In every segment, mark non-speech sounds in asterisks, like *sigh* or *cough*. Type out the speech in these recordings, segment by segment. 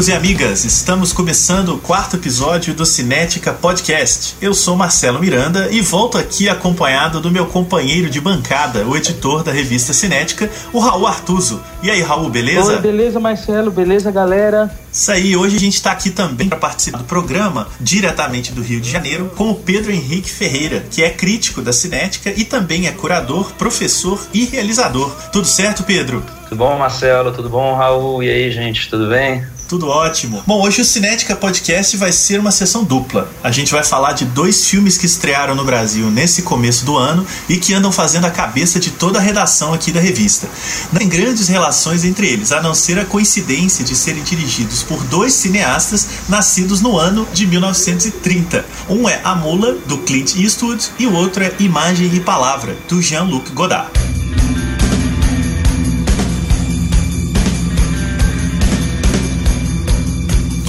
Amigos e amigas! Estamos começando o quarto episódio do Cinética Podcast. Eu sou Marcelo Miranda e volto aqui acompanhado do meu companheiro de bancada, o editor da revista Cinética, o Raul Artuso. E aí, Raul, beleza? Oi, beleza, Marcelo, beleza, galera? Isso aí, hoje a gente está aqui também para participar do programa, diretamente do Rio de Janeiro, com o Pedro Henrique Ferreira, que é crítico da Cinética e também é curador, professor e realizador. Tudo certo, Pedro? Tudo bom, Marcelo? Tudo bom, Raul? E aí, gente, tudo bem? Tudo ótimo. Bom, hoje o Cinética Podcast vai ser uma sessão dupla. A gente vai falar de dois filmes que estrearam no Brasil nesse começo do ano e que andam fazendo a cabeça de toda a redação aqui da revista. Não tem grandes relações entre eles, a não ser a coincidência de serem dirigidos por dois cineastas nascidos no ano de 1930. Um é A Mula, do Clint Eastwood, e o outro é Imagem e Palavra, do Jean-Luc Godard.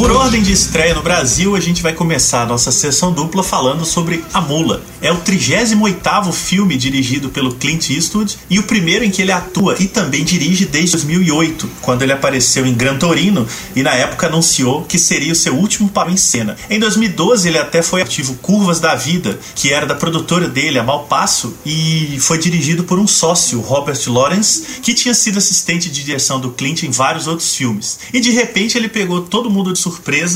Por ordem de estreia no Brasil, a gente vai começar a nossa sessão dupla falando sobre A Mula. É o 38º filme dirigido pelo Clint Eastwood e o primeiro em que ele atua e também dirige desde 2008, quando ele apareceu em Gran Torino e na época anunciou que seria o seu último papel em cena. Em 2012 ele até foi ativo Curvas da Vida, que era da produtora dele, a Malpasso, e foi dirigido por um sócio, Robert Lawrence, que tinha sido assistente de direção do Clint em vários outros filmes. E de repente ele pegou todo mundo de surpresa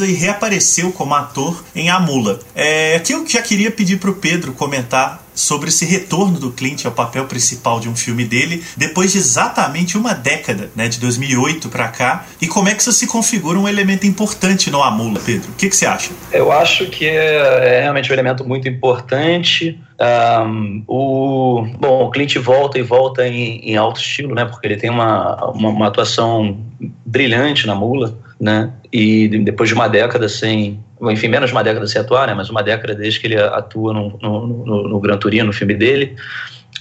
e reapareceu como ator em A Mula. É, aqui eu já queria pedir para o Pedro comentar sobre esse retorno do Clint ao papel principal de um filme dele depois de exatamente uma década, né, de 2008 para cá, e como é que isso se configura um elemento importante no Amula, Pedro? O que, que você acha? Eu acho que é, é realmente um elemento muito importante. Um, o, bom, o Clint volta e volta em, em alto estilo, né, porque ele tem uma, uma, uma atuação brilhante na Mula, né, e depois de uma década sem enfim, menos uma década sem atuar, né, mas uma década desde que ele atua no, no, no, no Gran Turino, no filme dele.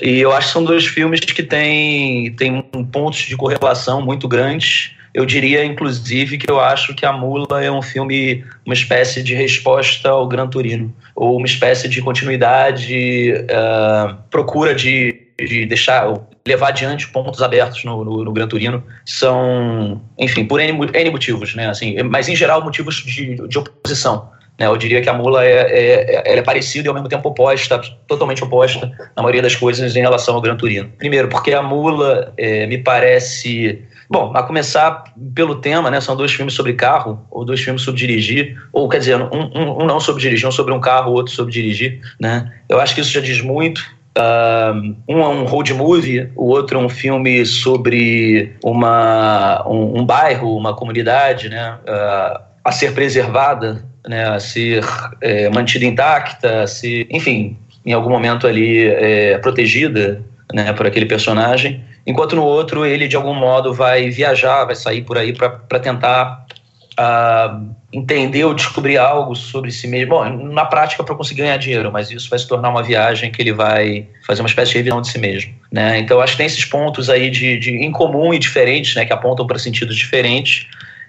E eu acho que são dois filmes que têm, têm pontos de correlação muito grandes. Eu diria, inclusive, que eu acho que A Mula é um filme, uma espécie de resposta ao Gran Turino, ou uma espécie de continuidade, uh, procura de, de deixar, levar adiante pontos abertos no, no, no Gran Turino. São, enfim, por N, N motivos, né? Assim, mas, em geral, motivos de, de oposição. Né, eu diria que a mula é, é, é, é parecida e ao mesmo tempo oposta, totalmente oposta na maioria das coisas em relação ao Gran Turino. Primeiro, porque a mula é, me parece. Bom, a começar pelo tema, né? São dois filmes sobre carro, ou dois filmes sobre dirigir, ou quer dizer, um, um, um não sobre dirigir, um sobre um carro, outro sobre dirigir, né? Eu acho que isso já diz muito. Uh, um é um road movie, o outro é um filme sobre uma, um, um bairro, uma comunidade, né? Uh, a ser preservada né, a ser é, mantida intacta, a ser, enfim, em algum momento ali é, protegida né, por aquele personagem, enquanto no outro ele de algum modo vai viajar, vai sair por aí para tentar uh, entender ou descobrir algo sobre si mesmo. Bom, na prática para conseguir ganhar dinheiro, mas isso vai se tornar uma viagem que ele vai fazer uma espécie de revisão de si mesmo. Né? Então acho que tem esses pontos aí de, de incomum e diferentes, né, que apontam para sentidos diferentes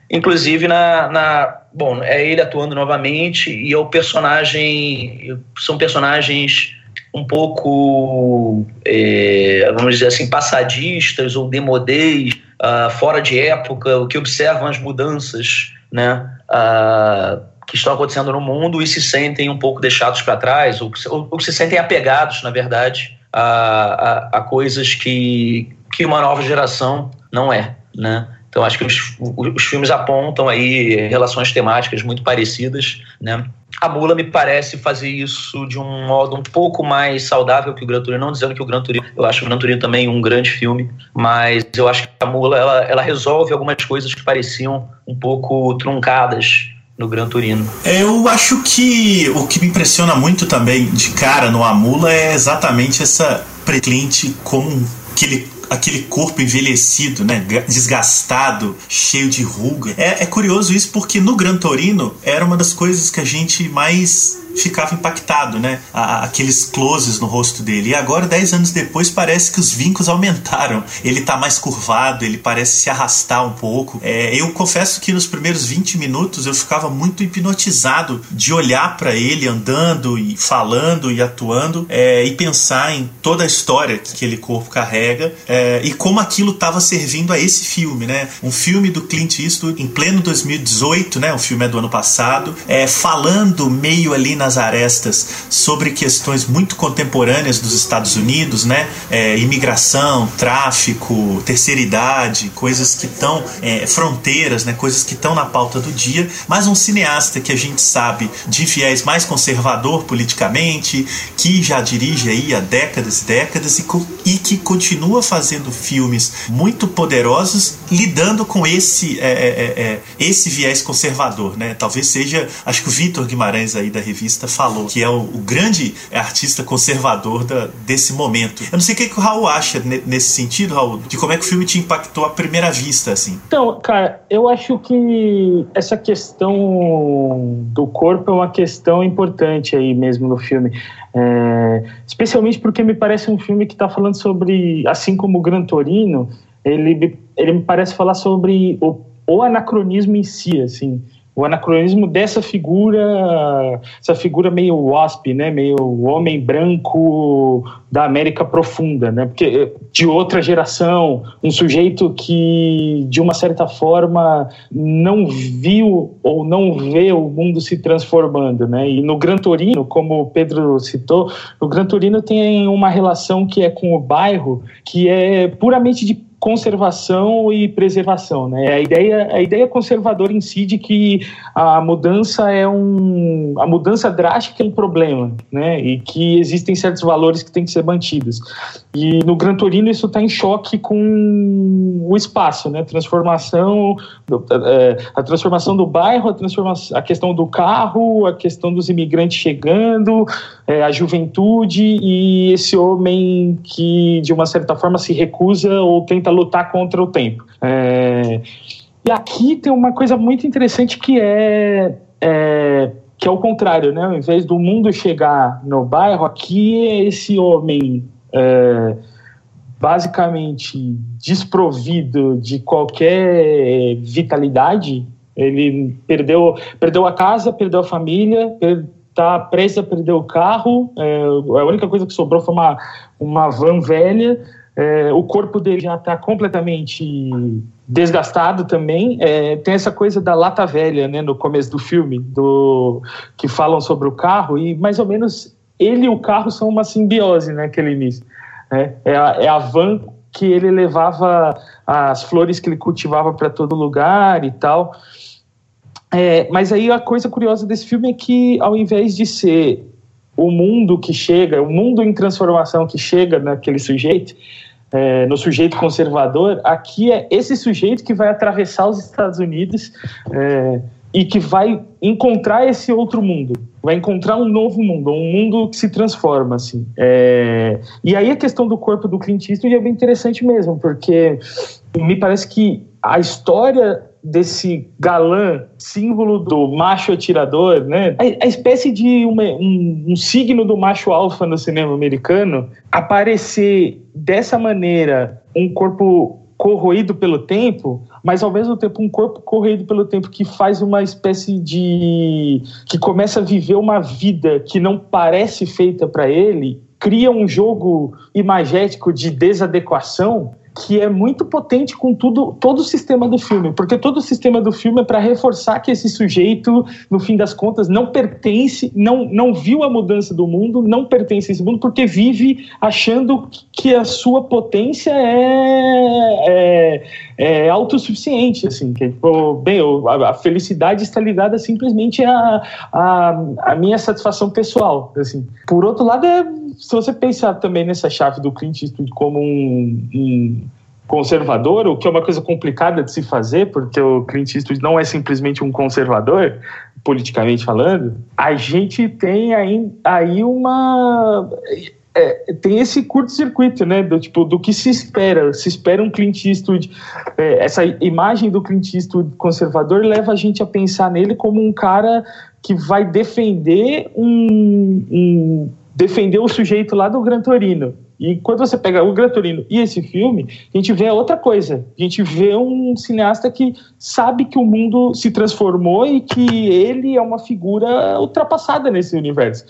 Inclusive na, na, Bom, é ele atuando novamente e é o personagem. São personagens um pouco, é, vamos dizer assim, passadistas ou demodês, uh, fora de época, que observam as mudanças né, uh, que estão acontecendo no mundo e se sentem um pouco deixados para trás, ou, ou, ou, se sentem apegados, na verdade, a, a, a coisas que, que uma nova geração não é. Né? Então acho que os, os filmes apontam aí relações temáticas muito parecidas, né? A Mula me parece fazer isso de um modo um pouco mais saudável que o Gran Turino, não dizendo que o Gran Turino, eu acho o Gran Turino também um grande filme, mas eu acho que a Mula ela, ela resolve algumas coisas que pareciam um pouco truncadas no Gran Turino. Eu acho que o que me impressiona muito também de cara no Amula é exatamente essa preclinte como que ele aquele corpo envelhecido, né? Desgastado, cheio de ruga. É, é curioso isso porque no Gran Torino era uma das coisas que a gente mais ficava impactado, né? aqueles closes no rosto dele. E agora, dez anos depois, parece que os vincos aumentaram. Ele tá mais curvado, ele parece se arrastar um pouco. É, eu confesso que nos primeiros 20 minutos eu ficava muito hipnotizado de olhar para ele andando e falando e atuando é, e pensar em toda a história que aquele corpo carrega é, e como aquilo estava servindo a esse filme, né? Um filme do Clint Eastwood em pleno 2018, né? O filme é do ano passado, é, falando meio ali nas arestas sobre questões muito contemporâneas dos Estados Unidos, né? É, imigração, tráfico, terceira idade, coisas que estão é, fronteiras, né? Coisas que estão na pauta do dia, mas um cineasta que a gente sabe de viés mais conservador politicamente, que já dirige aí há décadas e décadas e, e que continua fazendo filmes muito poderosos lidando com esse é, é, é, é, esse viés conservador, né? Talvez seja, acho que o Vitor Guimarães aí da revista falou que é o, o grande artista conservador da, desse momento. Eu não sei o que, que o Raul acha nesse sentido, Raul, de como é que o filme te impactou à primeira vista, assim. Então, cara, eu acho que essa questão do corpo é uma questão importante aí mesmo no filme. É, especialmente porque me parece um filme que está falando sobre, assim como o Gran Torino, ele, ele me parece falar sobre o, o anacronismo em si, assim, o anacronismo dessa figura, essa figura meio wasp, né, meio homem branco da América profunda, né, porque eh, de outra geração, um sujeito que de uma certa forma não viu ou não vê o mundo se transformando, né? E no Gran Torino, como o Pedro citou, o Gran Torino tem uma relação que é com o bairro que é puramente de conservação e preservação, né? A ideia, a ideia conservadora em si de que a mudança é um, a mudança drástica é um problema, né? E que existem certos valores que têm que ser mantidos. E no Gran Torino isso está em choque com o espaço, né? Transformação, é, a transformação do bairro, a a questão do carro, a questão dos imigrantes chegando, é, a juventude e esse homem que de uma certa forma se recusa ou tenta lutar contra o tempo. É, e aqui tem uma coisa muito interessante que é, é que é o contrário, né? Ao invés do mundo chegar no bairro, aqui é esse homem é, basicamente desprovido de qualquer vitalidade. Ele perdeu, perdeu a casa, perdeu a família, está prestes a perder o carro. É, a única coisa que sobrou foi uma, uma van velha. É, o corpo dele já está completamente desgastado também. É, tem essa coisa da lata velha, né, no começo do filme, do que falam sobre o carro e mais ou menos ele e o carro são uma simbiose, né, aquele início. É, é, a, é a van que ele levava as flores que ele cultivava para todo lugar e tal. É, mas aí a coisa curiosa desse filme é que, ao invés de ser o mundo que chega, o mundo em transformação que chega naquele sujeito, é, no sujeito conservador, aqui é esse sujeito que vai atravessar os Estados Unidos é, e que vai encontrar esse outro mundo, vai encontrar um novo mundo, um mundo que se transforma, assim. É... E aí a questão do corpo do Clint Eastwood é bem interessante mesmo, porque me parece que a história desse galã, símbolo do macho atirador, né? A, espécie de uma, um, um, signo do macho alfa no cinema americano, aparecer dessa maneira um corpo corroído pelo tempo, mas ao mesmo tempo um corpo corroído pelo tempo que faz uma espécie de que começa a viver uma vida que não parece feita para ele, cria um jogo imagético de desadequação que é muito potente com tudo, todo o sistema do filme, porque todo o sistema do filme é para reforçar que esse sujeito, no fim das contas, não pertence, não, não viu a mudança do mundo, não pertence a esse mundo, porque vive achando que a sua potência é, é, é autossuficiente, assim, que, bem, a, felicidade está ligada simplesmente à a, minha satisfação pessoal, assim. Por outro lado, é se você pensar também nessa chave do Clint Eastwood como um, um conservador, o que é uma coisa complicada de se fazer, porque o Clint Eastwood não é simplesmente um conservador, politicamente falando, a gente tem aí, aí uma. É, tem esse curto-circuito, né? Do, tipo, do que se espera. Se espera um Clint Eastwood. É, essa imagem do Clint Eastwood conservador leva a gente a pensar nele como um cara que vai defender um, um defender o sujeito lá do Gran Torino. E quando você pega o Gran Torino e esse filme, a gente vê outra coisa. A gente vê um cineasta que sabe que o mundo se transformou e que ele é uma figura ultrapassada nesse universo.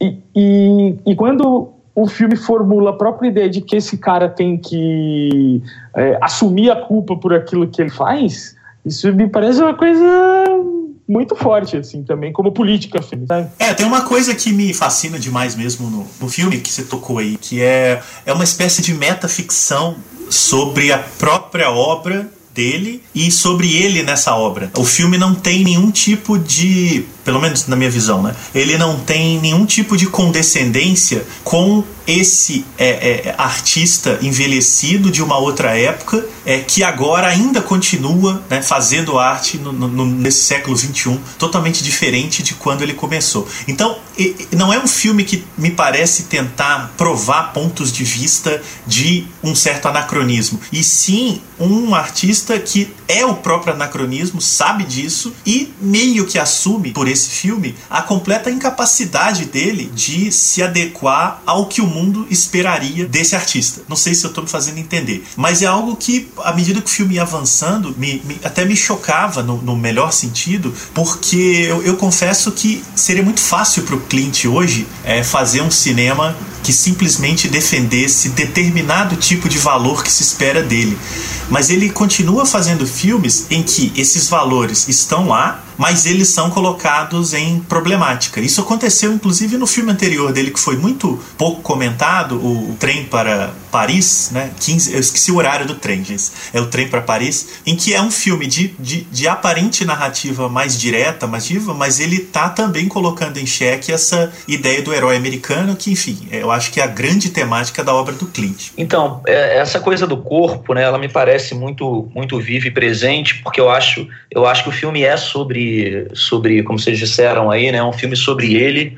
E, e, e quando o filme formula a própria ideia de que esse cara tem que é, assumir a culpa por aquilo que ele faz, isso me parece uma coisa muito forte, assim, também, como política, assim, sabe? É, tem uma coisa que me fascina demais mesmo no, no filme que você tocou aí, que é, é uma espécie de metaficção sobre a própria obra dele e sobre ele nessa obra. O filme não tem nenhum tipo de, pelo menos na minha visão, né? Ele não tem nenhum tipo de condescendência com esse é, é, artista envelhecido de uma outra época é, que agora ainda continua né, fazendo arte no, no, nesse século XXI, totalmente diferente de quando ele começou. Então, não é um filme que me parece tentar provar pontos de vista de um certo anacronismo, e sim um artista que é o próprio anacronismo, sabe disso e meio que assume por esse filme a completa incapacidade dele de se adequar ao que o mundo esperaria desse artista. Não sei se eu estou me fazendo entender, mas é algo que, à medida que o filme ia avançando, me, me, até me chocava no, no melhor sentido, porque eu, eu, confesso que seria muito fácil para o Clint hoje é, fazer um cinema que simplesmente defendesse determinado tipo de valor que se espera dele. Mas ele continua fazendo filmes em que esses valores estão lá, mas eles são colocados em problemática. Isso aconteceu inclusive no filme anterior dele, que foi muito pouco comentado, o Trem para Paris, né? 15, eu esqueci o horário do trem, gente. É o Trem para Paris, em que é um filme de, de, de aparente narrativa mais direta, mais viva, mas ele tá também colocando em xeque essa ideia do herói americano, que, enfim, eu acho que é a grande temática da obra do Clint. Então, é, essa coisa do corpo, né, ela me parece muito, muito viva e presente, porque eu acho, eu acho que o filme é sobre sobre, como vocês disseram aí, né, um filme sobre ele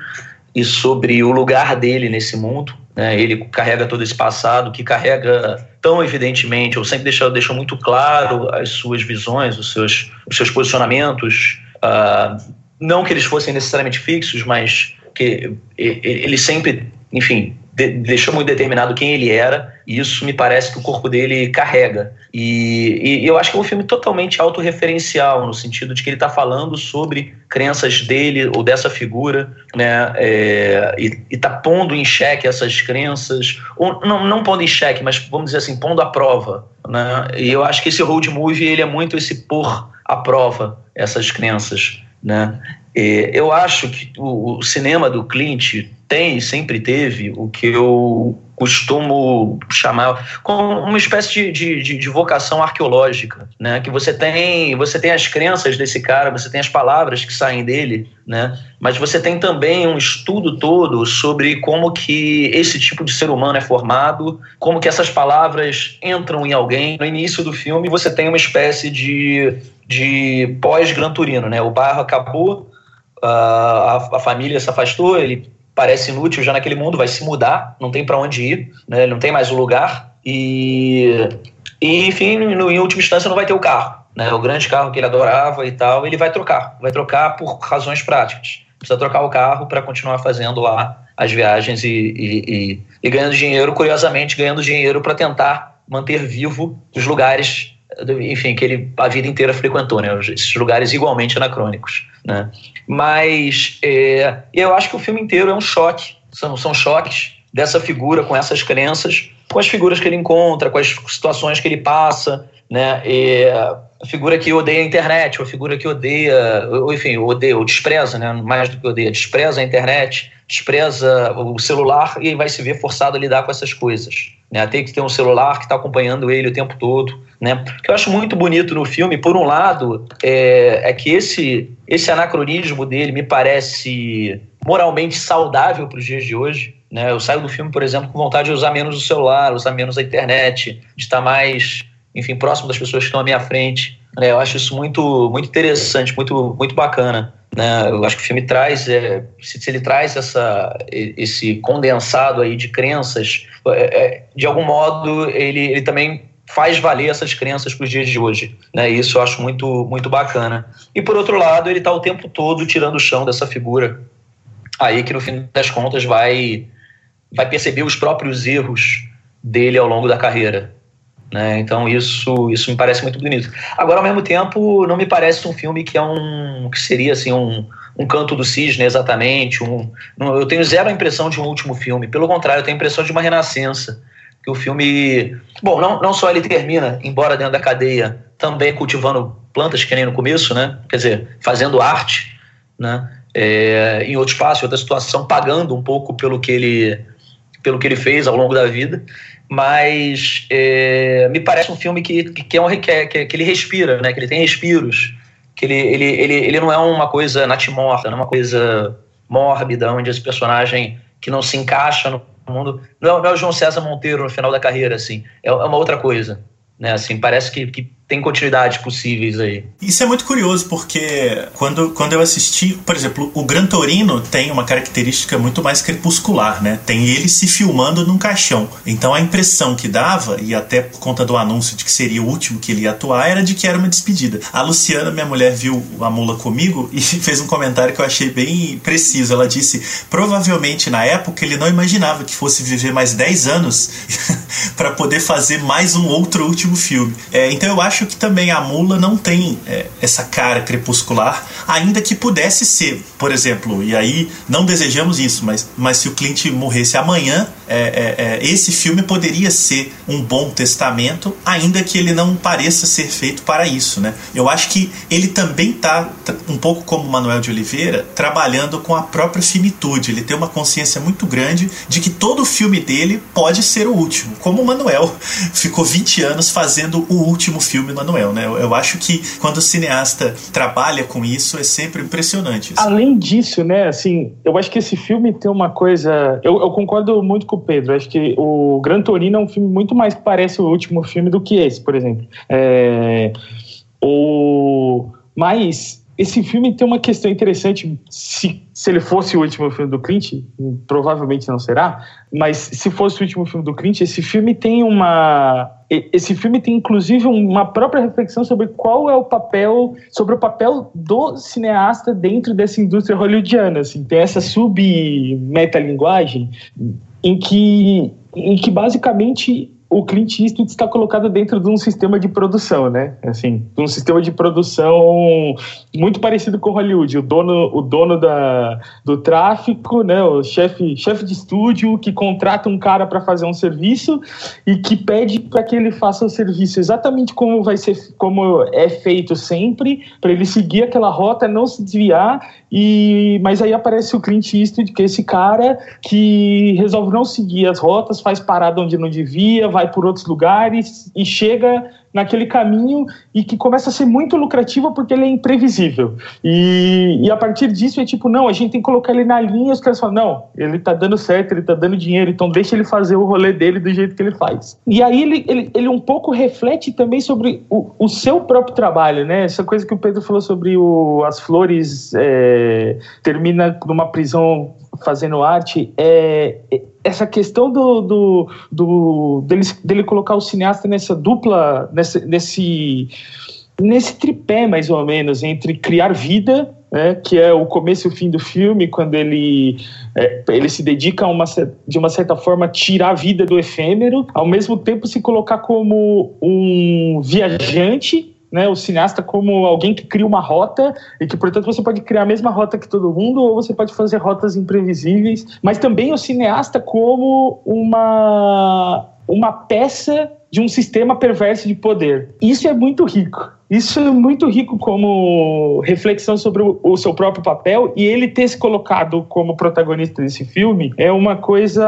e sobre o lugar dele nesse mundo. Né? Ele carrega todo esse passado, que carrega tão evidentemente, ou sempre deixou, deixou muito claro as suas visões, os seus, os seus posicionamentos. Uh, não que eles fossem necessariamente fixos, mas que ele sempre, enfim, de, deixou muito determinado quem ele era, e isso me parece que o corpo dele carrega. E, e eu acho que é um filme totalmente autorreferencial, no sentido de que ele está falando sobre crenças dele ou dessa figura, né, é, e está pondo em xeque essas crenças, ou não, não pondo em xeque, mas vamos dizer assim, pondo à prova. Né, e eu acho que esse road movie ele é muito esse pôr à prova essas crenças. Né? eu acho que o, o cinema do Clint tem sempre teve o que eu costumo chamar como uma espécie de, de, de, vocação arqueológica, né? Que você tem, você tem as crenças desse cara, você tem as palavras que saem dele, né? Mas você tem também um estudo todo sobre como que esse tipo de ser humano é formado, como que essas palavras entram em alguém. No início do filme você tem uma espécie de, de pós-Gran Turino, né? O bairro acabou, a, a família se afastou, ele parece inútil já naquele mundo, vai se mudar, não tem para onde ir, né? não tem mais o lugar e, e enfim, no, em última instância não vai ter o carro, né? o grande carro que ele adorava e tal, ele vai trocar, vai trocar por razões práticas. Precisa trocar o carro para continuar fazendo lá as viagens e, e, e, e ganhando dinheiro, curiosamente, ganhando dinheiro para tentar manter vivo os lugares enfim, que ele a vida inteira frequentou, né? Esses lugares igualmente anacrônicos, né? Mas é, eu acho que o filme inteiro é um choque, são, são choques dessa figura com essas crenças, com as figuras que ele encontra, com as situações que ele passa, né? E a figura que odeia a internet, ou a figura que odeia, ou, enfim, odeia, ou despreza, né? Mais do que odeia, despreza a internet, despreza o celular e vai se ver forçado a lidar com essas coisas. Né? Tem que ter um celular que está acompanhando ele o tempo todo. Né? O que eu acho muito bonito no filme, por um lado, é, é que esse, esse anacronismo dele me parece moralmente saudável para os dias de hoje. Né? Eu saio do filme, por exemplo, com vontade de usar menos o celular, usar menos a internet, de estar mais, enfim, próximo das pessoas que estão à minha frente. Né? Eu acho isso muito, muito interessante, muito, muito bacana. Né? Eu acho que o filme traz, é, se, ele traz essa, esse condensado aí de crenças, é, é, de algum modo ele, ele também faz valer essas crenças para os dias de hoje. Né? Isso eu acho muito, muito bacana. E por outro lado, ele está o tempo todo tirando o chão dessa figura aí que no fim das contas vai, vai perceber os próprios erros dele ao longo da carreira. Né? Então isso, isso me parece muito bonito. Agora, ao mesmo tempo, não me parece um filme que é um que seria assim um, um canto do cisne exatamente. Um, eu tenho zero impressão de um último filme. Pelo contrário, eu tenho a impressão de uma renascença que o filme. Bom, não, não só ele termina, embora dentro da cadeia, também cultivando plantas, que nem no começo, né? Quer dizer, fazendo arte, né? É, em outro espaço, em outra situação, pagando um pouco pelo que ele, pelo que ele fez ao longo da vida. Mas é, me parece um filme que, que, é um, que, que, ele respira, né? Que ele tem respiros. Que ele, ele, ele, ele não é uma coisa natimorta, não é uma coisa mórbida, onde esse personagem que não se encaixa no mundo. Não, não é o João César Monteiro no final da carreira, assim. É, é uma outra coisa. Né, assim, parece que, que tem continuidades possíveis aí. Isso é muito curioso, porque quando, quando eu assisti, por exemplo, o Gran Torino tem uma característica muito mais crepuscular, né? Tem ele se filmando num caixão. Então a impressão que dava, e até por conta do anúncio de que seria o último que ele ia atuar, era de que era uma despedida. A Luciana, minha mulher, viu a mula comigo *laughs* e fez um comentário que eu achei bem preciso. Ela disse: provavelmente na época ele não imaginava que fosse viver mais 10 anos *laughs* para poder fazer mais um outro último filme. É, então eu acho acho que também a mula não tem é, essa cara crepuscular, ainda que pudesse ser, por exemplo, e aí não desejamos isso, mas, mas se o Clint morresse amanhã, é, é, é, esse filme poderia ser um bom testamento, ainda que ele não pareça ser feito para isso, né? Eu acho que ele também está um pouco como Manuel de Oliveira, trabalhando com a própria finitude. Ele tem uma consciência muito grande de que todo filme dele pode ser o último, como o Manuel *laughs* ficou 20 anos fazendo o último filme Manuel, né? Eu, eu acho que quando o cineasta trabalha com isso é sempre impressionante. Além disso, né? Assim, eu acho que esse filme tem uma coisa. Eu, eu concordo muito com com o Pedro. Acho que o Gran Torino é um filme muito mais que parece o último filme do que esse, por exemplo. É, o, mas esse filme tem uma questão interessante. Se, se ele fosse o último filme do Clint, provavelmente não será, mas se fosse o último filme do Clint, esse filme tem uma. Esse filme tem inclusive uma própria reflexão sobre qual é o papel, sobre o papel do cineasta dentro dessa indústria hollywoodiana. Assim. Tem essa sub-metalinguagem em que, em que basicamente o Clint Eastwood está colocado dentro de um sistema de produção, né? Assim, um sistema de produção muito parecido com Hollywood. O dono, o dono da, do tráfico, né? O chefe, chefe de estúdio que contrata um cara para fazer um serviço e que pede para que ele faça o serviço exatamente como vai ser, como é feito sempre, para ele seguir aquela rota, não se desviar. E mas aí aparece o Clint Eastwood, que é esse cara que resolve não seguir as rotas, faz parada onde não devia vai por outros lugares e chega naquele caminho e que começa a ser muito lucrativo porque ele é imprevisível. E, e a partir disso é tipo, não, a gente tem que colocar ele na linha e os caras falam, não, ele tá dando certo, ele tá dando dinheiro, então deixa ele fazer o rolê dele do jeito que ele faz. E aí ele, ele, ele um pouco reflete também sobre o, o seu próprio trabalho, né? Essa coisa que o Pedro falou sobre o, as flores é, termina numa prisão fazendo arte é, é essa questão do, do, do dele, dele, colocar o cineasta nessa dupla nesse, nesse nesse tripé mais ou menos entre criar vida né, que é o começo e o fim do filme quando ele é, ele se dedica uma, de uma certa forma a tirar a vida do efêmero ao mesmo tempo se colocar como um viajante né, o cineasta como alguém que cria uma rota e que, portanto, você pode criar a mesma rota que todo mundo ou você pode fazer rotas imprevisíveis, mas também o cineasta como uma, uma peça de um sistema perverso de poder. Isso é muito rico. Isso é muito rico como reflexão sobre o, seu próprio papel e ele ter se colocado como protagonista desse filme é uma coisa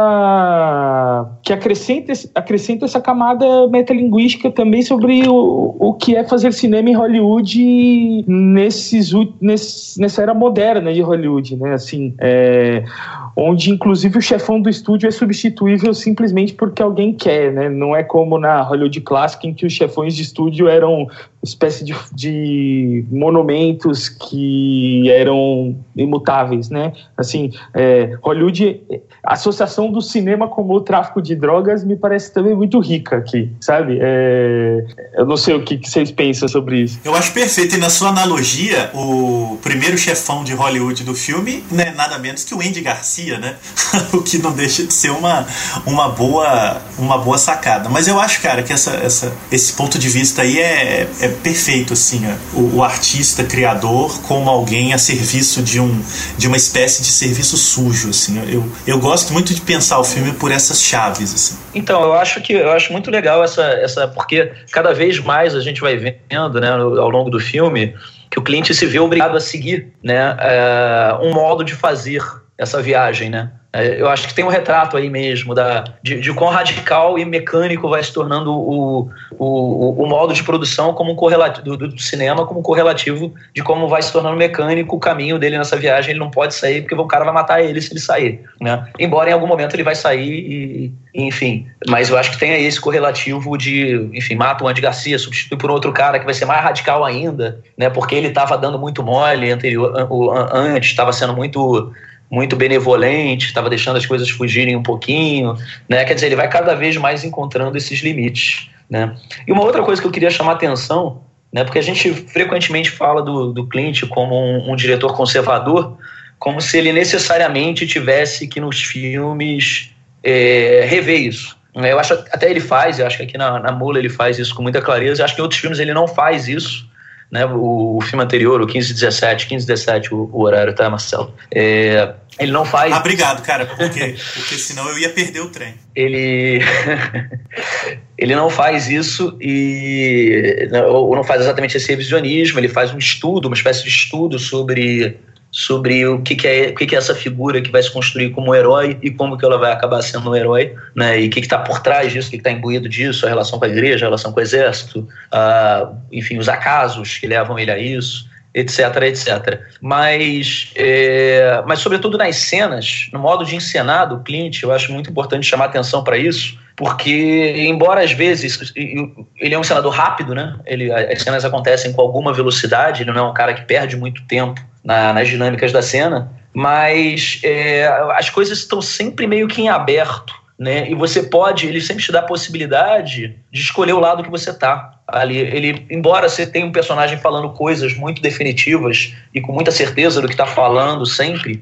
que acrescenta, acrescenta essa camada metalinguística também sobre o, o que é fazer cinema em Hollywood nesses, nesse, nessa era moderna de Hollywood, né? Assim, é, onde inclusive o chefão do estúdio é substituível simplesmente porque alguém quer, né? Não é como na Hollywood Classic em que os chefões de estúdio eram espécie de, de monumentos que eram imutáveis, né? Assim, é, Hollywood, a associação do cinema como o tráfico de drogas me parece também muito rica aqui, sabe? É, eu não sei o que, que, vocês pensam sobre isso. Eu acho perfeito, e na sua analogia, o primeiro chefão de Hollywood do filme, né, nada menos que o Andy Garcia, né? *laughs* o que não deixa de ser uma, uma, boa, uma boa sacada. Mas eu acho, cara, que essa, essa, esse ponto de vista aí é, é perfeito, assim, o, o artista criador como alguém a serviço de, um, de uma espécie de serviço sujo, assim. Eu, eu gosto muito de pensar o filme por essas chaves, assim. Então, eu acho que eu acho muito legal essa, essa porque cada vez mais a gente vai vendo, né, ao longo do filme, que o cliente se vê obrigado a seguir, né, é, um modo de fazer essa viagem, né? É, eu acho que tem um retrato aí mesmo da, de, de quão radical e mecânico vai se tornando o, o, o modo de produção como um correlativo do, do, cinema como um correlativo de como vai se tornando mecânico o caminho dele nessa viagem. Ele não pode sair porque o cara vai matar ele se ele sair, né? Embora em algum momento ele vai sair e, enfim. Mas eu acho que tem aí esse correlativo de, enfim, mata o Andy Garcia, substitui por outro cara que vai ser mais radical ainda, né? Porque ele estava dando muito mole anterior, antes, estava sendo muito muito benevolente, estava deixando as coisas fugirem um pouquinho, né? Quer dizer, ele vai cada vez mais encontrando esses limites, né? E uma outra coisa que eu queria chamar atenção, né? Porque a gente frequentemente fala do, do Clint como um, um diretor conservador, como se ele necessariamente tivesse que nos filmes é, rever isso. Eu acho até ele faz, eu acho que aqui na, na Mula ele faz isso com muita clareza. Eu acho que em outros filmes ele não faz isso né? O, o filme anterior, o 1517, 1517, o, o horário, tá, Marcelo? É, ele não faz. Ah, obrigado, cara, porque, porque senão eu ia perder o trem. Ele. *laughs* ele não faz isso e. Ou não faz exatamente esse revisionismo, ele faz um estudo, uma espécie de estudo sobre sobre o que, que, é, o que, que é essa figura que vai se construir como um herói e como que ela vai acabar sendo um herói, né? E o que está por trás disso, o que está imbuído disso, a relação com a igreja, a relação com o exército, enfim, os acasos que levam ele a isso, etc, etc. Mas, é, mas sobretudo nas cenas, no modo de encenar do Clint, eu acho muito importante chamar atenção para isso, porque embora às vezes ele é um encenador rápido, né? Ele, as cenas acontecem com alguma velocidade, ele não é um cara que perde muito tempo na, nas dinâmicas da cena, mas é, as coisas estão sempre meio que em aberto, né? E você pode, ele sempre te dá a possibilidade de escolher o lado que você tá ali. Ele, embora você tenha um personagem falando coisas muito definitivas e com muita certeza do que está falando sempre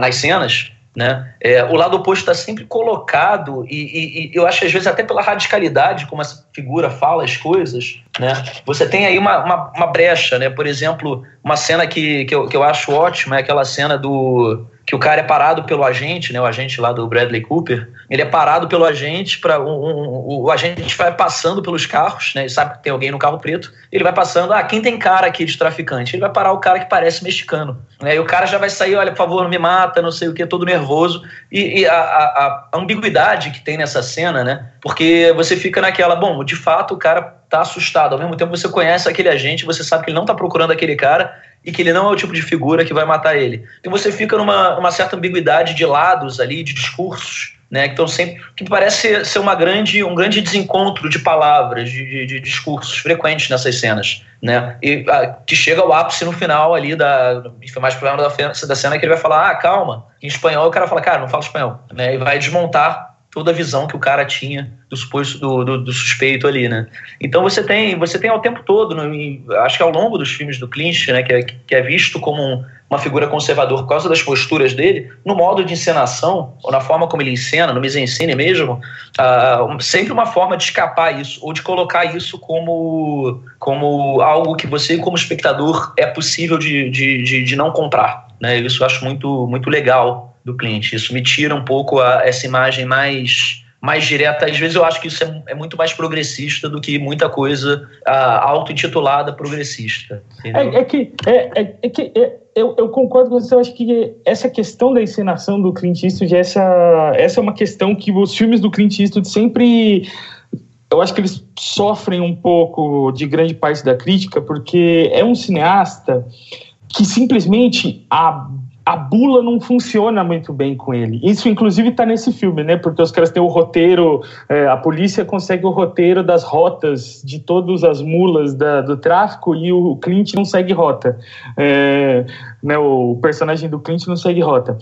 nas cenas, né? É, o lado oposto está sempre colocado, e, e, e, eu acho às vezes até pela radicalidade como essa figura fala as coisas, né? você tem aí uma, uma, uma brecha. Né? Por exemplo, uma cena que, que, eu, que eu acho ótima é aquela cena do que o cara é parado pelo agente, né, o agente lá do Bradley Cooper, ele é parado pelo agente para um, um, o agente vai passando pelos carros, né, ele sabe que tem alguém no carro preto, ele vai passando, ah, quem tem cara aqui de traficante? Ele vai parar o cara que parece mexicano, né, e o cara já vai sair, olha, por favor, não me mata, não sei o que, todo nervoso, e, e a, a, a ambiguidade que tem nessa cena, né, porque você fica naquela, bom, de fato o cara tá assustado, ao mesmo tempo você conhece aquele agente, você sabe que ele não tá procurando aquele cara, e que ele não é o tipo de figura que vai matar ele. Então você fica numa, numa certa ambiguidade de lados ali, de discursos, né, que sempre que parece ser uma grande um grande desencontro de palavras de, de, de discursos frequentes nessas cenas né e a, ah, que chega ao ápice no final ali da mais problema da, da cena que ele vai falar ah calma em espanhol o cara fala cara não fala espanhol né e vai desmontar toda a visão que o cara tinha do suposto do, do, do, suspeito ali, né? Então você tem você tem ao tempo todo, no, acho que ao longo dos filmes do Clint, né, que é, que é visto como um, uma figura conservadora por causa das posturas dele, no modo de encenação ou na forma como ele encena, no mise-en-scène mesmo, uh, sempre uma forma de escapar isso ou de colocar isso como como algo que você como espectador é possível de, de, de, de não comprar, né? Isso eu acho muito muito legal do cliente. Isso me tira um pouco a, essa imagem mais mais direta. Às vezes eu acho que isso é, é muito mais progressista do que muita coisa auto-intitulada progressista. É, é, que, é, é, é que é, eu, eu, concordo com você. Eu acho que essa questão da encenação do Clint Eastwood, essa, essa é uma questão que os filmes do Clint Eastwood sempre eu acho que eles sofrem um pouco de grande parte da crítica, porque é um cineasta que simplesmente a a bula não funciona muito bem com ele. Isso, inclusive, está nesse filme, né? Porque os caras têm o roteiro, é, a polícia consegue o roteiro das rotas de todas as mulas da, do tráfico e o Clint não segue rota. É, né, o personagem do Clint não segue rota.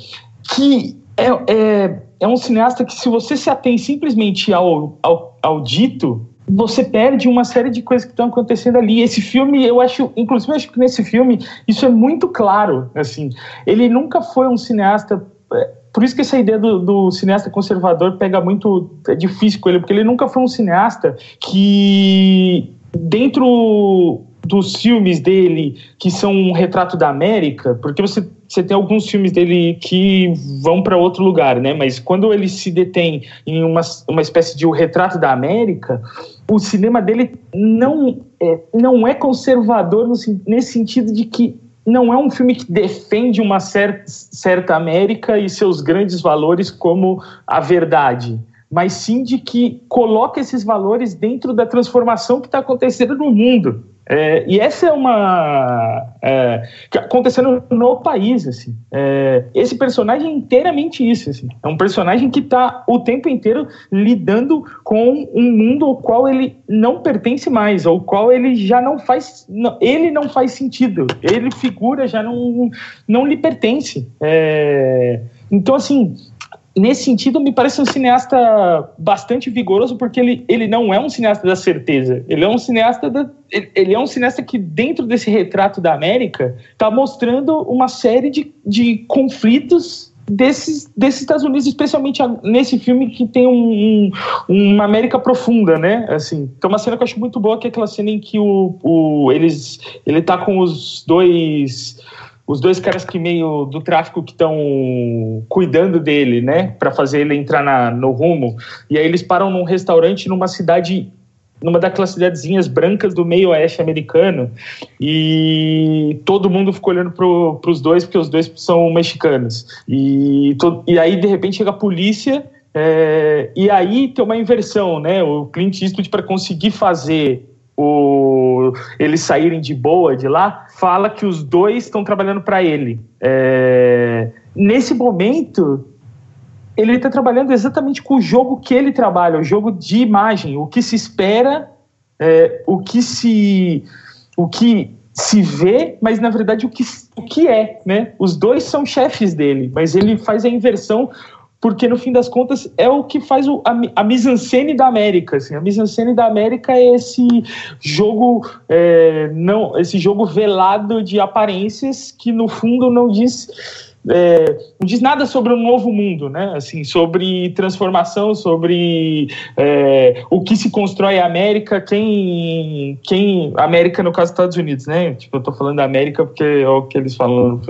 Que é, é, é um cineasta que, se você se atém simplesmente ao, ao, ao dito, você perde uma série de coisas que estão acontecendo ali. Esse filme, eu acho, inclusive, eu acho que nesse filme isso é muito claro. Assim, ele nunca foi um cineasta. É, por isso que essa ideia do, do, cineasta conservador pega muito. É difícil com ele, porque ele nunca foi um cineasta que, dentro dos filmes dele, que são um retrato da América, porque você você tem alguns filmes dele que vão para outro lugar, né? Mas quando ele se detém em uma, uma espécie de o retrato da América, o cinema dele não é, não é conservador no, nesse sentido de que não é um filme que defende uma certa, certa América e seus grandes valores como a verdade, mas sim de que coloca esses valores dentro da transformação que está acontecendo no mundo. É, e essa é uma. É, acontecendo no país, assim. É, esse personagem é inteiramente isso, assim. É um personagem que está o tempo inteiro lidando com um mundo ao qual ele não pertence mais, ao qual ele já não faz. Não, ele não faz sentido. Ele figura, já não, não lhe pertence. É, então, assim, nesse sentido, me parece um cineasta bastante vigoroso, porque ele, ele não é um cineasta da certeza. Ele é um cineasta da, ele, é um cineasta que, dentro desse retrato da América, está mostrando uma série de, de conflitos desses, desses Estados Unidos, especialmente nesse filme que tem um, um, uma América profunda, né? Assim, tem uma cena que eu acho muito boa, que é aquela cena em que o, o, eles, ele tá com os dois os dois caras que meio do tráfico que estão cuidando dele, né, para fazer ele entrar na, no rumo. E aí eles param num restaurante numa cidade numa daquelas cidadezinhas brancas do meio oeste americano e todo mundo ficou olhando para os dois porque os dois são mexicanos e, to, e aí de repente chega a polícia é, e aí tem uma inversão, né? O Clint Eastwood para conseguir fazer o, eles saírem de boa de lá, fala que os dois estão trabalhando para ele. É, nesse momento, ele está trabalhando exatamente com o jogo que ele trabalha, o jogo de imagem, o que se espera, é, o que se, o que se vê, mas na verdade o que, o que é, né? Os dois são chefes dele, mas ele faz a inversão porque no fim das contas é o que faz o, a, a mise-en-scène da América. Assim. A mise-en-scène da América é esse jogo é, não, esse jogo velado de aparências que no fundo não diz é, não diz nada sobre o novo mundo, né? Assim, sobre transformação, sobre é, o que se constrói a América, quem, quem, América no caso dos Estados Unidos, né? Tipo, eu tô falando da América porque é o que eles falam.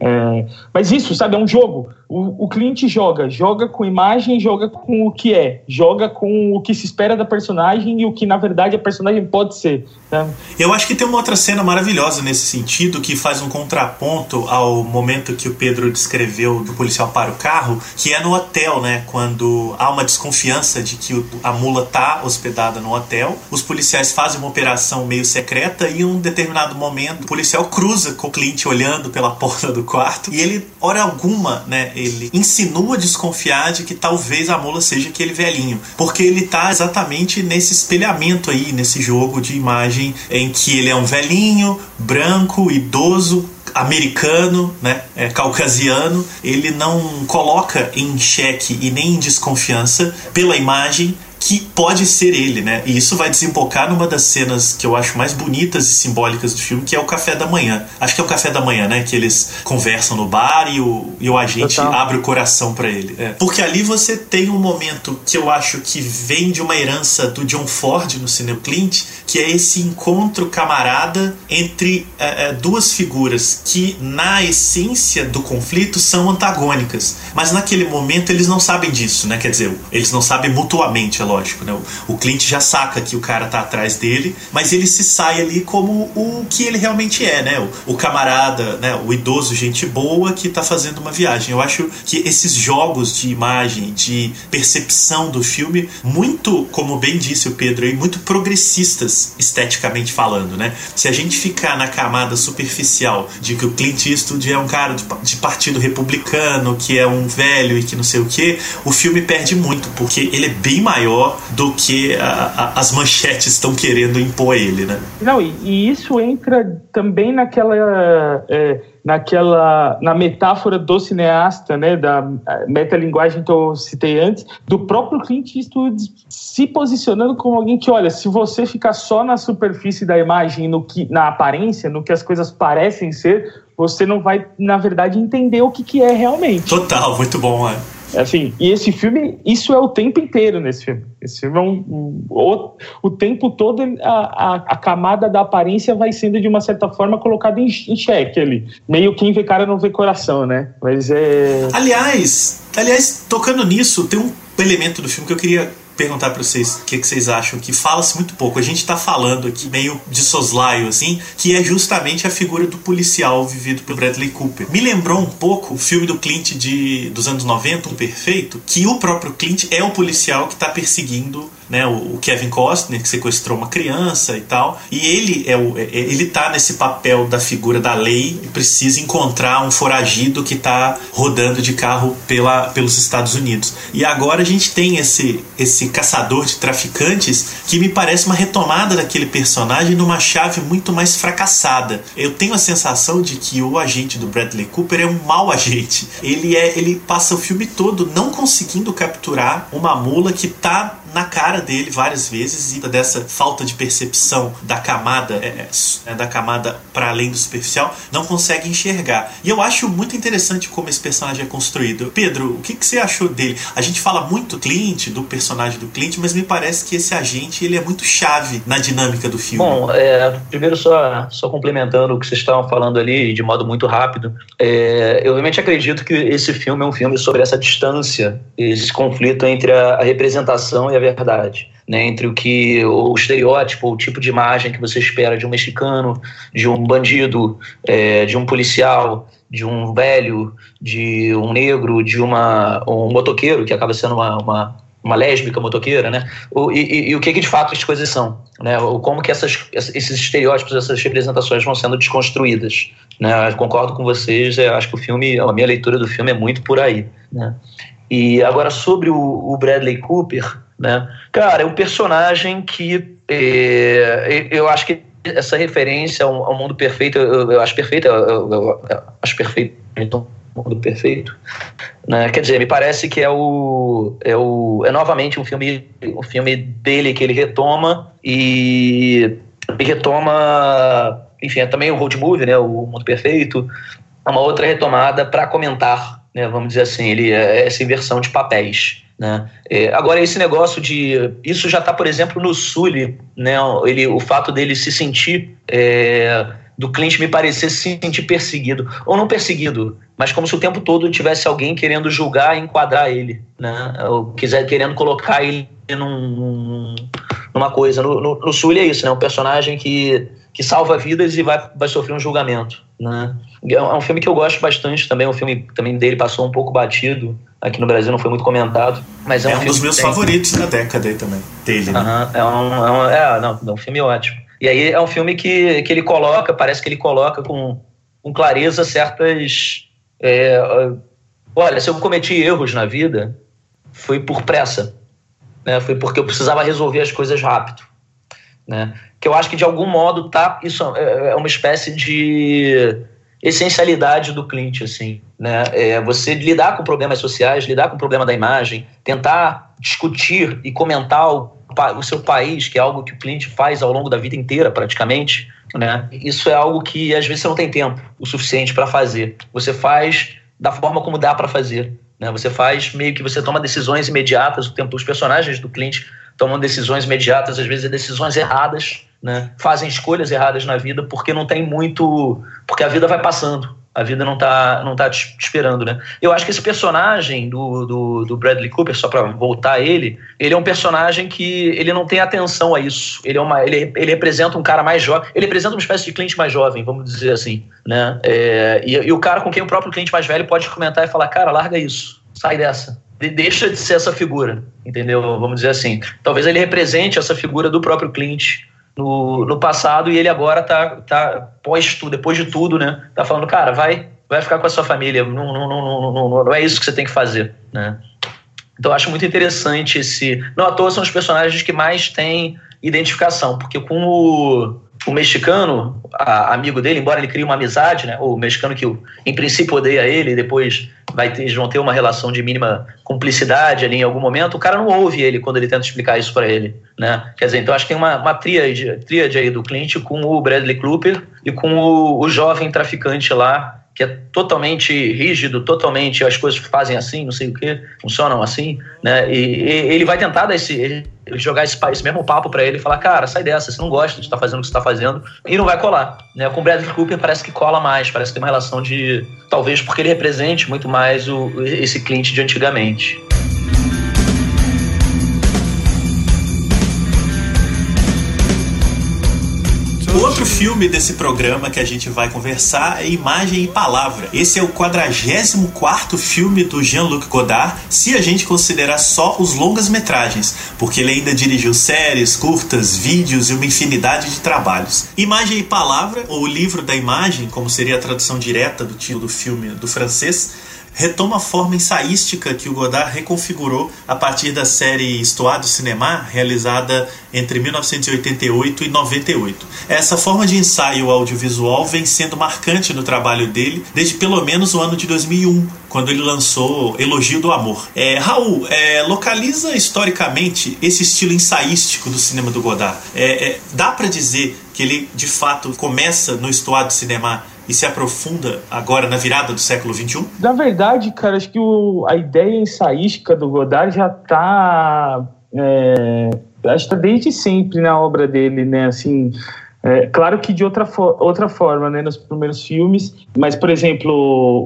É, mas isso, sabe, é um jogo. O, o cliente joga, joga com imagem, joga com o que é, joga com o que se espera da personagem e o que na verdade a personagem pode ser. Né? Eu acho que tem uma outra cena maravilhosa nesse sentido que faz um contraponto ao momento que o Pedro descreveu do policial para o carro, que é no hotel, né? Quando há uma desconfiança de que a mula tá hospedada no hotel, os policiais fazem uma operação meio secreta e em um determinado momento o policial cruza com o cliente olhando pela *laughs* porta do quarto e ele, hora alguma, né? Ele insinua desconfiar de que talvez a mula seja aquele velhinho, porque ele está exatamente nesse espelhamento aí, nesse jogo de imagem em que ele é um velhinho, branco, idoso, americano, né, é, caucasiano, ele não coloca em xeque e nem em desconfiança pela imagem que pode ser ele, né? E isso vai desembocar numa das cenas que eu acho mais bonitas e simbólicas do filme, que é o café da manhã. Acho que é o café da manhã, né? Que eles conversam no bar e o, e o agente Total. abre o coração para ele. É. Porque ali você tem um momento que eu acho que vem de uma herança do John Ford no cinema Clint, que é esse encontro camarada entre é, é, duas figuras que, na essência do conflito, são antagônicas. Mas naquele momento eles não sabem disso, né? Quer dizer, eles não sabem mutuamente lógico, né? O, Clint já saca que o cara tá atrás dele, mas ele se sai ali como o que ele realmente é, né? O, o camarada, né? O idoso gente boa que tá fazendo uma viagem. Eu acho que esses jogos de imagem, de percepção do filme, muito, como bem disse o Pedro aí, muito progressistas esteticamente falando, né? Se a gente ficar na camada superficial de que o Clint Eastwood é um cara de, de partido republicano, que é um velho e que não sei o que, o filme perde muito, porque ele é bem maior do que a, a, as manchetes estão querendo impor ele, né? Não, e, e isso entra também naquela. É naquela na metáfora do cineasta, né, da metalinguagem que eu citei antes, do próprio Clint Eastwood se posicionando como alguém que, olha, se você ficar só na superfície da imagem, no que na aparência, no que as coisas parecem ser, você não vai, na verdade, entender o que, que é realmente. Total, muito bom, é. Assim, e esse filme, isso é o tempo inteiro nesse filme. Esse filme é um, um o, o, tempo todo a, a, a, camada da aparência vai sendo de uma certa forma colocada em, em xeque ali. Meio quem vê cara não vê coração, né? Mas é. Aliás, aliás, tocando nisso, tem um elemento do filme que eu queria perguntar para vocês o que, que, vocês acham, que fala-se muito pouco. A gente está falando aqui meio de soslaio, assim, que é justamente a figura do policial vivido pelo Bradley Cooper. Me lembrou um pouco o filme do Clint de, dos anos 90, um perfeito, que o próprio Clint é o policial que está perseguindo né, o Kevin Costner que sequestrou uma criança e tal, e ele é o, é, ele tá nesse papel da figura da lei e precisa encontrar um foragido que está rodando de carro pela, pelos Estados Unidos. E agora a gente tem esse esse caçador de traficantes que me parece uma retomada daquele personagem numa chave muito mais fracassada. Eu tenho a sensação de que o agente do Bradley Cooper é um mau agente. Ele é ele passa o filme todo não conseguindo capturar uma mula que está na cara dele várias vezes e dessa falta de percepção da camada é, é, da camada para além do superficial não consegue enxergar. E eu acho muito interessante como esse personagem é construído. Pedro, o que, que você achou dele? A gente fala muito Clint, do personagem do Clint, mas me parece que esse agente ele é muito chave na dinâmica do filme. Bom, é, primeiro só, só complementando o que vocês estavam falando ali de modo muito rápido, é, eu realmente acredito que esse filme é um filme sobre essa distância, esse conflito entre a, a representação e a verdade. Né, entre o que o estereótipo, o tipo de imagem que você espera de um mexicano, de um bandido, é, de um policial, de um velho, de um negro, de uma, um motoqueiro, que acaba sendo uma, uma, uma lésbica motoqueira, né? O, e, e, o que, que de fato as coisas são, né? O, como que essas, esses estereótipos, essas representações vão sendo desconstruídas, né? Eu concordo com vocês, acho que o filme, a minha leitura do filme é muito por aí, né? E agora sobre o, o Bradley Cooper, né? Cara, é um personagem que é, eu acho que essa referência ao, ao mundo perfeito, eu, eu acho perfeita, eu, eu, eu, acho perfeito, então, mundo perfeito, né? Quer dizer, me parece que é o, é o é novamente um filme, um filme dele que ele retoma e ele retoma, enfim, é também o road movie, né? O mundo perfeito, é uma outra retomada para comentar, né? Vamos dizer assim, ele é essa inversão de papéis. Né? É, agora, esse negócio de. Isso já está, por exemplo, no Sully, né? Ele, o fato dele se sentir. É, do Clint me parecer se sentir perseguido. Ou não perseguido, mas como se o tempo todo tivesse alguém querendo julgar e enquadrar ele. Né? Ou quiser, querendo colocar ele num, numa coisa. No, no, no Sully é isso, né? Um personagem que, que salva vidas e vai, vai sofrer um julgamento. Né? É um filme que eu gosto bastante também. Um filme também dele passou um pouco batido aqui no Brasil não foi muito comentado. Mas é, é um, um dos meus favoritos da década aí também, dele, né? Uhum, é, um, é, um, é, não, é um filme ótimo. E aí é um filme que, que ele coloca, parece que ele coloca com, com clareza certas. É, olha, se eu cometi erros na vida, foi por pressa. Né? Foi porque eu precisava resolver as coisas rápido. Né? Que eu acho que de algum modo tá, isso é, é uma espécie de essencialidade do Clint, assim, né? É você lidar com problemas sociais, lidar com o problema da imagem, tentar discutir e comentar o, o seu país, que é algo que o Clint faz ao longo da vida inteira, praticamente, né? Isso é algo que às vezes você não tem tempo o suficiente para fazer. Você faz da forma como dá para fazer, né? Você faz meio que você toma decisões imediatas, o tempo os personagens do Clint tomam decisões imediatas, às vezes decisões erradas, né? fazem escolhas erradas na vida porque não tem muito. porque a vida vai passando. A vida não tá, não tá te esperando, né? Eu acho que esse personagem do, do, do Bradley Cooper, só para voltar a ele, ele é um personagem que ele não tem atenção a isso. Ele, é uma, ele, ele representa um cara mais jovem, ele representa uma espécie de cliente mais jovem, vamos dizer assim, né? É, e, e o cara com quem o próprio cliente mais velho pode comentar e falar, cara, larga isso, sai dessa deixa de ser essa figura, entendeu? Vamos dizer assim. Talvez ele represente essa figura do próprio Clint no, no passado e ele agora tá, tá pós tudo, depois de tudo, né? Tá falando, cara, vai, vai ficar com a sua família, não, não, não, não, não é isso que você tem que fazer, né? Então eu acho muito interessante esse. Não à toa são os personagens que mais têm identificação, porque com o o mexicano, a, amigo dele, embora ele crie uma amizade, né? O mexicano que em princípio odeia ele, depois vai ter, eles vão ter uma relação de mínima cumplicidade ali em algum momento. O cara não ouve ele quando ele tenta explicar isso para ele, né? Quer dizer, então acho que tem uma, uma tríade, tríade aí do Clint com o Bradley Cooper e com o, o jovem traficante lá que é totalmente rígido, totalmente as coisas fazem assim, não sei o que, funcionam assim, né? E, e ele vai tentar dar esse, jogar esse, esse mesmo papo para ele e falar, cara, sai dessa, você não gosta de estar tá fazendo o que você está fazendo e não vai colar, né? Com o Bradley Cooper parece que cola mais, parece que tem uma relação de, talvez porque ele represente muito mais o, esse cliente de antigamente. Outro filme desse programa que a gente vai conversar é Imagem e Palavra. Esse é o 44 filme do Jean-Luc Godard, se a gente considerar só os longas-metragens, porque ele ainda dirigiu séries, curtas, vídeos e uma infinidade de trabalhos. Imagem e Palavra, ou o livro da imagem, como seria a tradução direta do título do filme do francês, retoma a forma ensaística que o Godard reconfigurou a partir da série Histoire do Cinema, realizada entre 1988 e 98. Essa forma de ensaio audiovisual vem sendo marcante no trabalho dele desde pelo menos o ano de 2001, quando ele lançou Elogio do Amor. É, Raul, é, localiza historicamente esse estilo ensaístico do cinema do Godard. É, é dá para dizer que ele de fato começa no Histoire do Cinema e se aprofunda agora na virada do século XXI? Na verdade, cara, acho que o, a ideia ensaística do Godard já está. É, acho que tá desde sempre na obra dele, né? Assim, é, claro que de outra, fo outra forma, né, nos primeiros filmes, mas, por exemplo,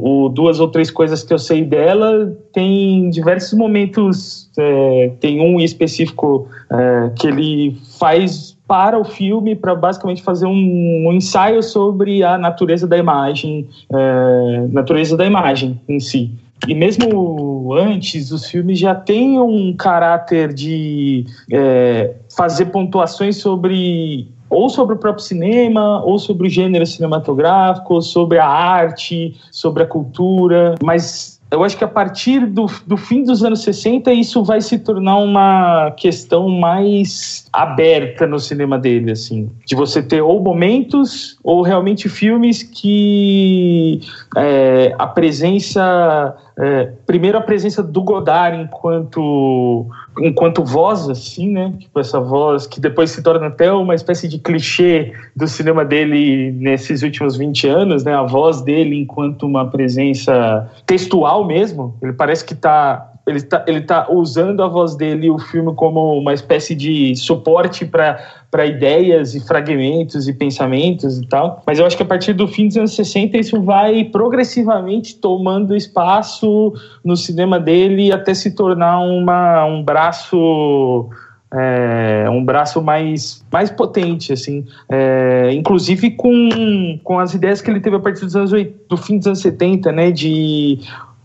o, Duas ou Três Coisas que eu sei dela tem diversos momentos, é, tem um específico é, que ele faz para o filme para basicamente fazer um, um, ensaio sobre a natureza da imagem, é, natureza da imagem em si. E mesmo antes, os filmes já têm um caráter de é, fazer pontuações sobre ou sobre o próprio cinema, ou sobre o gênero cinematográfico, sobre a arte, sobre a cultura, mas eu acho que a partir do, do fim dos anos 60 isso vai se tornar uma questão mais aberta no cinema dele, assim, de você ter ou momentos ou realmente filmes que é, a presença é, primeiro a presença do Godard enquanto enquanto voz assim né? Tipo essa voz que depois se torna até uma espécie de clichê do cinema dele nesses últimos 20 anos né? A voz dele enquanto uma presença textual mesmo. Ele parece que está ele está ele tá usando a voz dele e o filme como uma espécie de suporte para ideias e fragmentos e pensamentos e tal. Mas eu acho que a partir do fim dos anos 60 isso vai progressivamente tomando espaço no cinema dele até se tornar uma, um braço é, um braço mais, mais potente, assim, é, inclusive com, com as ideias que ele teve a partir dos anos do fim dos anos 70, né, de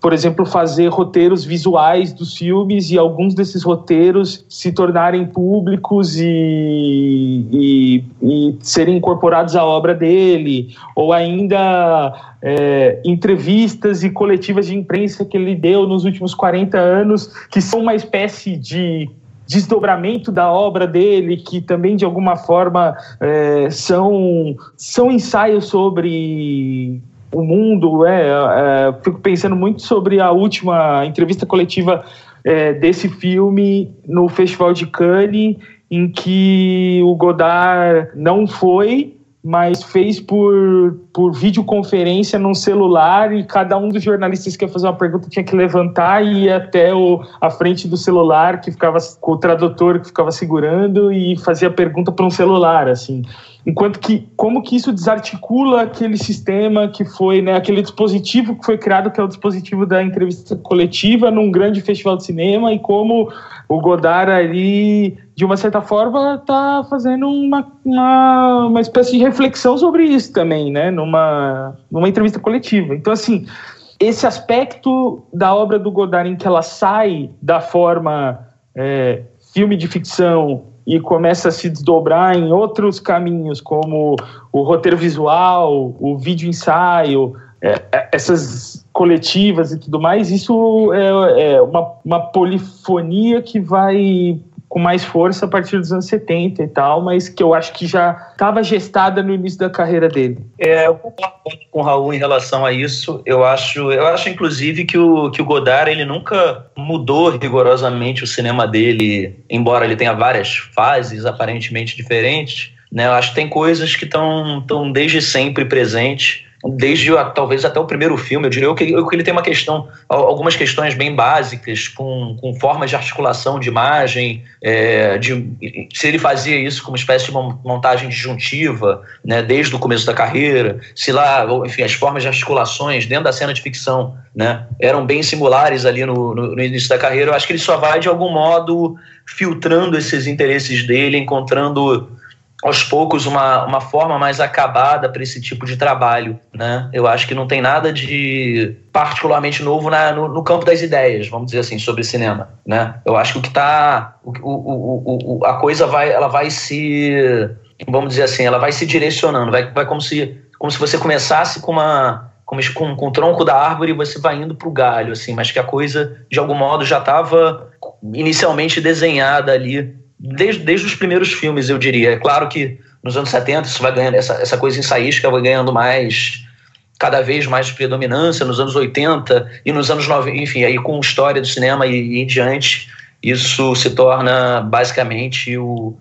por exemplo, fazer roteiros visuais dos filmes e alguns desses roteiros se tornarem públicos e, e, e serem incorporados à obra dele, ou ainda é, entrevistas e coletivas de imprensa que ele deu nos últimos 40 anos, que são uma espécie de desdobramento da obra dele, que também de alguma forma é, são, são ensaios sobre o mundo. É, é, fico pensando muito sobre a última entrevista coletiva é, desse filme no Festival de Cannes, em que o Godard não foi, mas fez por, por videoconferência num celular e cada um dos jornalistas que ia fazer uma pergunta tinha que levantar e ir até o, a frente do celular que ficava com o tradutor que ficava segurando e fazia pergunta para um celular, assim. Enquanto que, como que isso desarticula aquele sistema que foi, né, aquele dispositivo que foi criado, que é o dispositivo da entrevista coletiva num grande festival de cinema, e como o Godard ali, de uma certa forma, está fazendo uma, uma, uma espécie de reflexão sobre isso também, né, numa, numa entrevista coletiva. Então, assim, esse aspecto da obra do Godard em que ela sai da forma é, filme de ficção e começa a se desdobrar em outros caminhos, como o roteiro visual, o vídeo ensaio, é, é, essas coletivas e tudo mais, isso é, é uma, uma polifonia que vai com mais força a partir dos anos 70 e tal, mas que eu acho que já estava gestada no início da carreira dele. É, eu concordo com o Raul em relação a isso. Eu acho, eu acho inclusive que o, que o Godard ele nunca mudou rigorosamente o cinema dele, embora ele tenha várias fases aparentemente diferentes. Né? Eu acho que tem coisas que estão desde sempre presentes desde talvez até o primeiro filme, eu diria que, ele tem uma questão, algumas questões bem básicas, com, com formas de articulação de imagem, é, de, se ele fazia isso como uma espécie de montagem disjuntiva, né, desde o começo da carreira, se lá, enfim, as formas de articulações dentro da cena de ficção né, eram bem similares ali no, no, no início da carreira, eu acho que ele só vai, de algum modo, filtrando esses interesses dele, encontrando aos poucos uma, uma forma mais acabada para esse tipo de trabalho, né? Eu acho que não tem nada de particularmente novo na, no, no, campo das ideias, vamos dizer assim, sobre cinema, né? Eu acho que o que está o, o, o, a coisa vai, ela vai se, vamos dizer assim, ela vai se direcionando, vai, vai como se como se você começasse com uma com, com, com o tronco da árvore e você vai indo para o galho, assim, mas que a coisa de algum modo já estava inicialmente desenhada ali desde, desde os primeiros filmes, eu diria. É claro que nos anos 70 isso vai ganhando, essa, essa coisa ensaística vai ganhando mais, cada vez mais predominância, nos anos 80 e nos anos 90, enfim, aí com história do cinema e, e em diante, isso se torna basicamente o,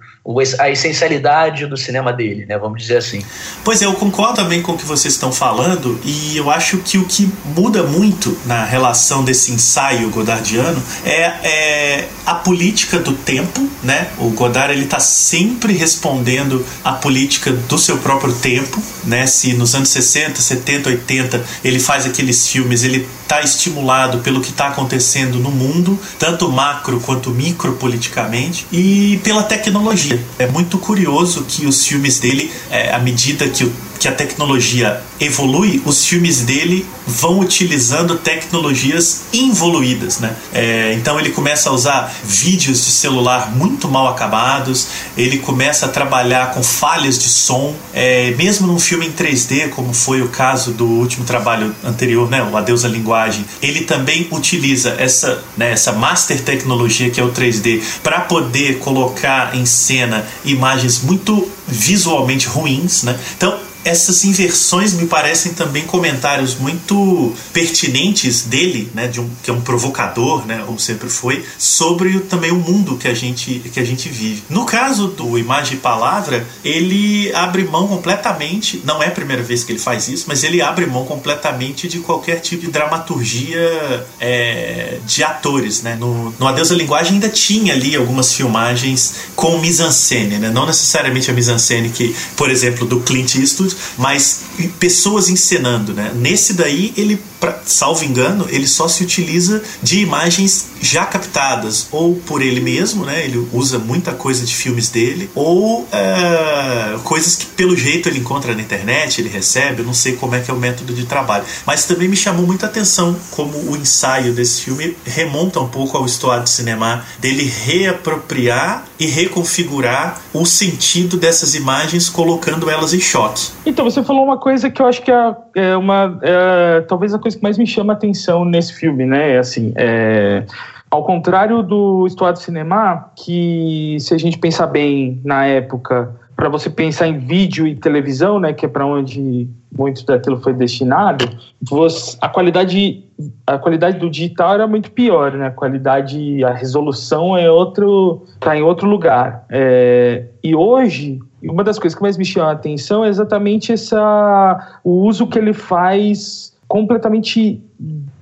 a essencialidade do cinema dele, né? Vamos dizer assim. Pois é, eu concordo também com o que vocês estão falando e eu acho que o que muda muito na relação desse ensaio godardiano é, é a política do tempo, né? O Godard ele está sempre respondendo à política do seu próprio tempo, né? Se nos anos 60, 70, 80 ele faz aqueles filmes, ele está estimulado pelo que está acontecendo no mundo, tanto macro quanto micro politicamente e pela tecnologia é muito curioso que os filmes dele, é, à medida que o que a tecnologia evolui, os filmes dele vão utilizando tecnologias involuídas, né? É, então ele começa a usar vídeos de celular muito mal acabados, ele começa a trabalhar com falhas de som, é, mesmo num filme em 3D, como foi o caso do último trabalho anterior, né? O Adeus à Linguagem, ele também utiliza essa, né, essa master tecnologia que é o 3D para poder colocar em cena imagens muito visualmente ruins, né? Então essas inversões me parecem também comentários muito pertinentes dele, né, de um, que é um provocador, né, ou sempre foi, sobre também o mundo que a gente que a gente vive. No caso do Imagem e Palavra, ele abre mão completamente, não é a primeira vez que ele faz isso, mas ele abre mão completamente de qualquer tipo de dramaturgia é, de atores, né. No, no Adeus à Linguagem ainda tinha ali algumas filmagens com mise-en-scène, né, não necessariamente a mise-en-scène que, por exemplo, do Clint Eastwood, mas pessoas encenando, né? Nesse daí, ele, pra, salvo engano, ele só se utiliza de imagens já captadas, ou por ele mesmo, né? Ele usa muita coisa de filmes dele, ou é, coisas que pelo jeito ele encontra na internet, ele recebe, eu não sei como é que é o método de trabalho. Mas também me chamou muita atenção como o ensaio desse filme remonta um pouco ao história de cinema dele reapropriar e reconfigurar o sentido dessas imagens, colocando elas em choque. Então, você falou uma coisa que eu acho que é, é uma. É, talvez a coisa que mais me chama a atenção nesse filme, né? É assim. É, ao contrário do História Cinema, que se a gente pensar bem na época, para você pensar em vídeo e televisão, né, que é para onde muito daquilo foi destinado, você, a qualidade a qualidade do digital era muito pior, né? A qualidade, a resolução é outro, tá em outro lugar. É, e hoje uma das coisas que mais me chama a atenção é exatamente essa, o uso que ele faz completamente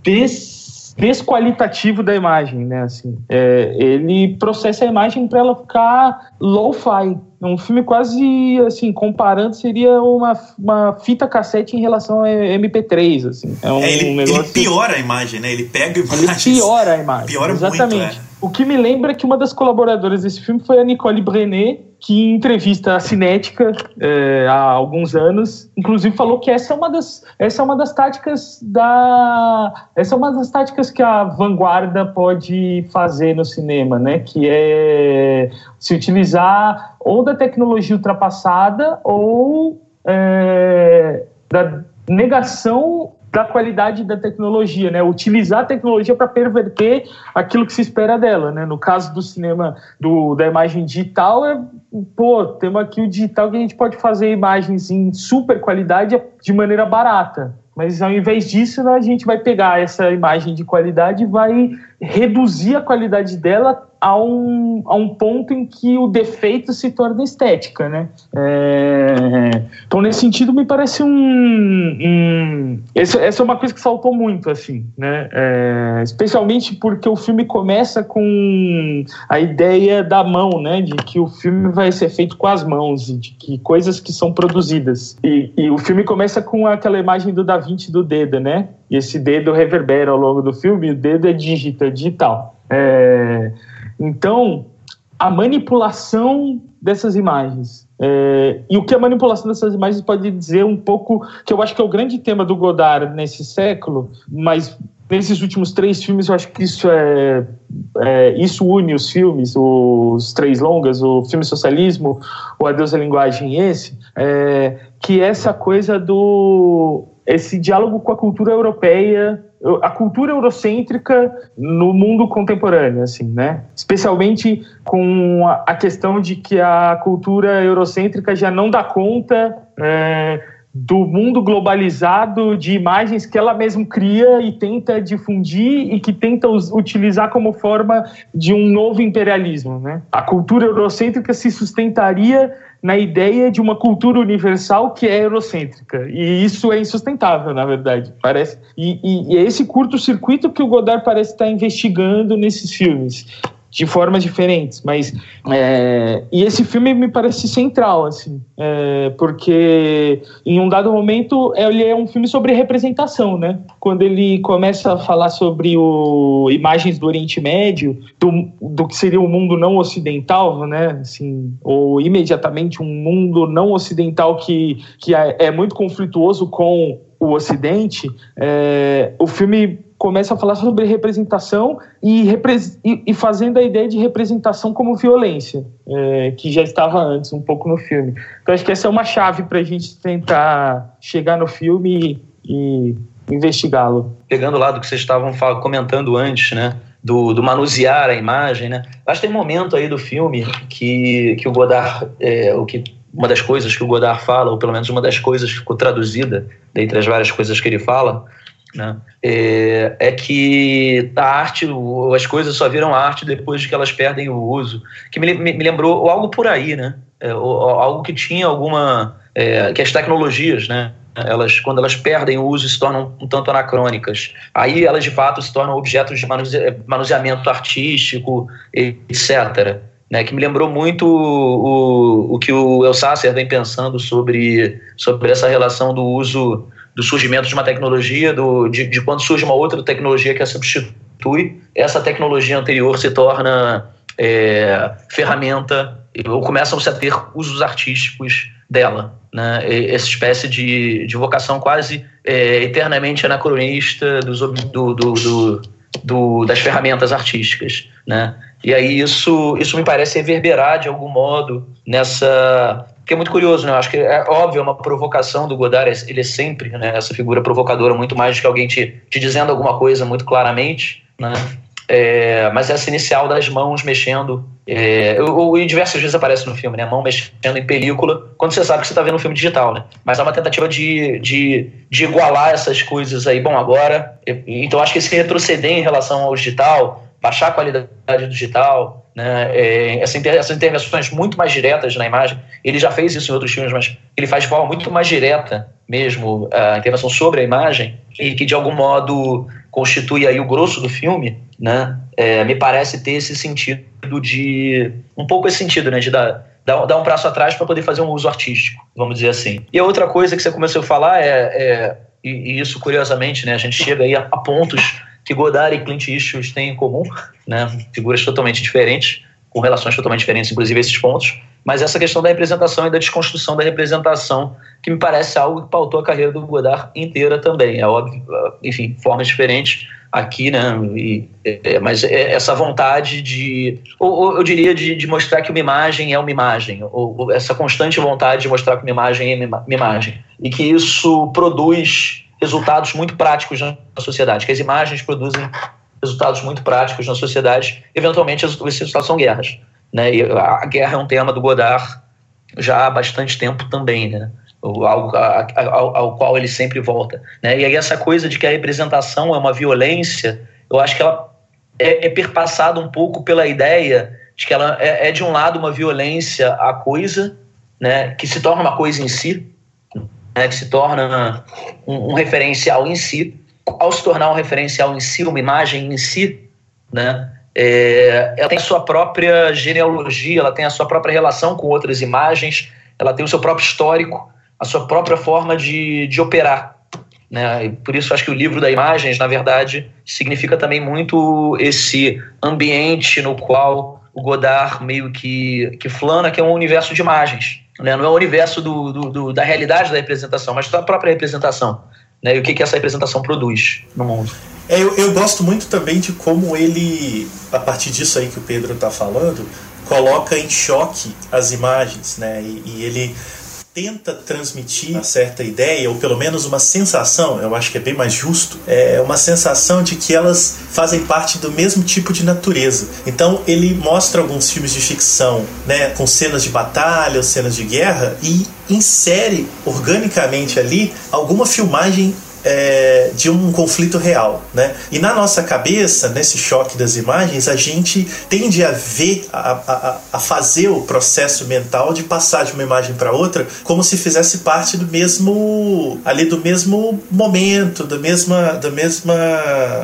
des, desqualitativo da imagem, né? Assim, é, ele processa a imagem para ela ficar low-fi. É um filme quase, assim, comparando, seria uma, uma fita cassete em relação a MP3, assim. É um é, ele, negócio... ele piora a imagem, né? Ele pega imagens... Ele piora a imagem, piora exatamente. Muito, é. O que me lembra que uma das colaboradoras desse filme foi a Nicole Brenet, que em entrevista à Cinética é, há alguns anos, inclusive falou que essa é uma das essa é uma das táticas da essa é uma das táticas que a vanguarda pode fazer no cinema, né? Que é se utilizar ou da tecnologia ultrapassada ou é, da negação da qualidade da tecnologia, né? Utilizar a tecnologia para perverter aquilo que se espera dela, né? No caso do cinema, do, da imagem digital, é, pô, temos aqui o digital que a gente pode fazer imagens em super qualidade de maneira barata. Mas ao invés disso, né, a gente vai pegar essa imagem de qualidade e vai reduzir a qualidade dela a um, a um ponto em que o defeito se torna estética, né? É, então, nesse sentido, me parece um... um essa, essa, é uma coisa que saltou muito, assim, né? É, especialmente porque o filme começa com a ideia da mão, né? De que o filme vai ser feito com as mãos e de que coisas que são produzidas. E, e o filme começa com aquela imagem do Da Vinci do dedo, né? E esse dedo reverbera ao longo do filme, o dedo é é digital. É... Então, a manipulação dessas imagens. É, e o que a manipulação dessas imagens pode dizer um pouco, que eu acho que é o grande tema do Godard nesse século, mas nesses últimos três filmes eu acho que isso é, é isso une os filmes, os três longas, o filme Socialismo, o Adeus à Linguagem e esse, é, que é essa coisa do esse diálogo com a cultura europeia a cultura eurocêntrica no mundo contemporâneo, assim, né? Especialmente com a, questão de que a cultura eurocêntrica já não dá conta é, do mundo globalizado de imagens que ela mesma cria e tenta difundir e que tenta utilizar como forma de um novo imperialismo, né? A cultura eurocêntrica se sustentaria na ideia de uma cultura universal que é eurocêntrica. E isso é insustentável, na verdade, parece. E, e, e é esse curto-circuito que o Godard parece estar investigando nesses filmes de formas diferentes, mas é, e esse filme me parece central, assim, é, porque em um dado momento ele é um filme sobre representação, né? Quando ele começa a falar sobre o, imagens do Oriente Médio, do, do que seria o um mundo não ocidental, né? Assim, ou imediatamente um mundo não ocidental que, que é, é muito conflituoso com o Ocidente, é, o filme começa a falar sobre representação e, e, e fazendo a ideia de representação como violência, é, que já estava antes um pouco no filme. Então acho que essa é uma chave para a gente tentar chegar no filme e, e investigá-lo. Pegando lá do que vocês estavam comentando antes, né? Do, do, manusear a imagem, né? Acho que tem um momento aí do filme que, que o Godard, é, o que uma das coisas que o Godard fala, ou pelo menos uma das coisas que ficou traduzida dentre as várias coisas que ele fala, né? É, é, que a arte, as coisas só viram arte depois de que elas perdem o uso. Que me, me, me lembrou algo por aí, né? É, algo que tinha alguma. É, que as tecnologias, né? Elas, quando elas perdem o uso, se tornam um tanto anacrônicas. Aí elas, de fato, se tornam objetos de manuse, manuseamento artístico, etc. Né, que me lembrou muito o, o, o que o Elsasser vem pensando sobre, sobre essa relação do uso do surgimento de uma tecnologia, do, de, de quando surge uma outra tecnologia que a substitui, essa tecnologia anterior se torna é, ferramenta ou começam -se a ter usos artísticos dela. Né? Essa espécie de, de vocação quase é, eternamente anacronista dos, do, do, do, do, das ferramentas artísticas. Né? E aí isso, isso me parece reverberar de algum modo nessa que é muito curioso, né? Eu acho que é óbvio, é uma provocação do Godard, ele é sempre né, essa figura provocadora, muito mais do que alguém te, te dizendo alguma coisa muito claramente, né? É, mas essa inicial das mãos mexendo, é, ou, e diversas vezes aparece no filme, né? Mão mexendo em película, quando você sabe que você está vendo um filme digital, né? Mas é uma tentativa de, de, de igualar essas coisas aí. Bom, agora, então acho que esse retroceder em relação ao digital, baixar a qualidade do digital, né, é, essa inter, essas intervenções muito mais diretas na imagem. Ele já fez isso em outros filmes, mas ele faz de forma muito mais direta mesmo a intervenção sobre a imagem e que de algum modo constitui aí o grosso do filme, né? É, me parece ter esse sentido de um pouco esse sentido, né, de dar um passo atrás para poder fazer um uso artístico, vamos dizer assim. E a outra coisa que você começou a falar é, é e, e, isso curiosamente, né, a gente chega aí a, a pontos que Godard e Clint Eastwood têm em comum, né, figuras totalmente diferentes, com relações totalmente diferentes, inclusive esses pontos, mas essa questão da representação e da desconstrução da representação, que me parece algo que pautou a carreira do Godard inteira também. É óbvio, enfim, formas diferentes aqui, né? E, é, mas é essa vontade de, ou, ou eu diria, de, de, mostrar que uma imagem é uma imagem, ou, ou, essa constante vontade de mostrar que uma imagem é uma imagem, e que isso produz resultados muito práticos na sociedade, que as imagens produzem resultados muito práticos na sociedade, eventualmente esses resultados são guerras, né? E a guerra é um tema do Godard já há bastante tempo também, né? algo ao, ao, qual ele sempre volta. Né? E aí essa coisa de que a representação é uma violência, eu acho que ela é, é perpassada um pouco pela ideia de que ela é, é, de um lado uma violência à coisa, né, que se torna uma coisa em si, né, que se torna um, um referencial em si. Ao se tornar um referencial em si, uma imagem em si, né, é, ela tem a sua própria genealogia, ela tem a sua própria relação com outras imagens, ela tem o seu próprio histórico, a sua própria forma de, de operar. Né? E por isso acho que o livro da imagens, na verdade, significa também muito esse ambiente no qual o Godard meio que, que flana, que é um universo de imagens. Né? Não é o universo do, do, do, da realidade da representação, mas da própria representação. Né? E o que, que essa representação produz no mundo. É, eu, eu gosto muito também de como ele, a partir disso aí que o Pedro está falando, coloca em choque as imagens, né? E, e ele tenta transmitir uma certa ideia, ou pelo menos uma sensação, eu acho que é bem mais justo, é uma sensação de que elas fazem parte do mesmo tipo de natureza. Então ele mostra alguns filmes de ficção, né, com cenas de batalha, cenas de guerra, e insere organicamente ali alguma filmagem é, de um conflito real, né? E na nossa cabeça, nesse choque das imagens, a gente tende a ver, a, a, a fazer o processo mental de passar de uma imagem para outra como se fizesse parte do mesmo, ali do mesmo momento, da mesma, da mesma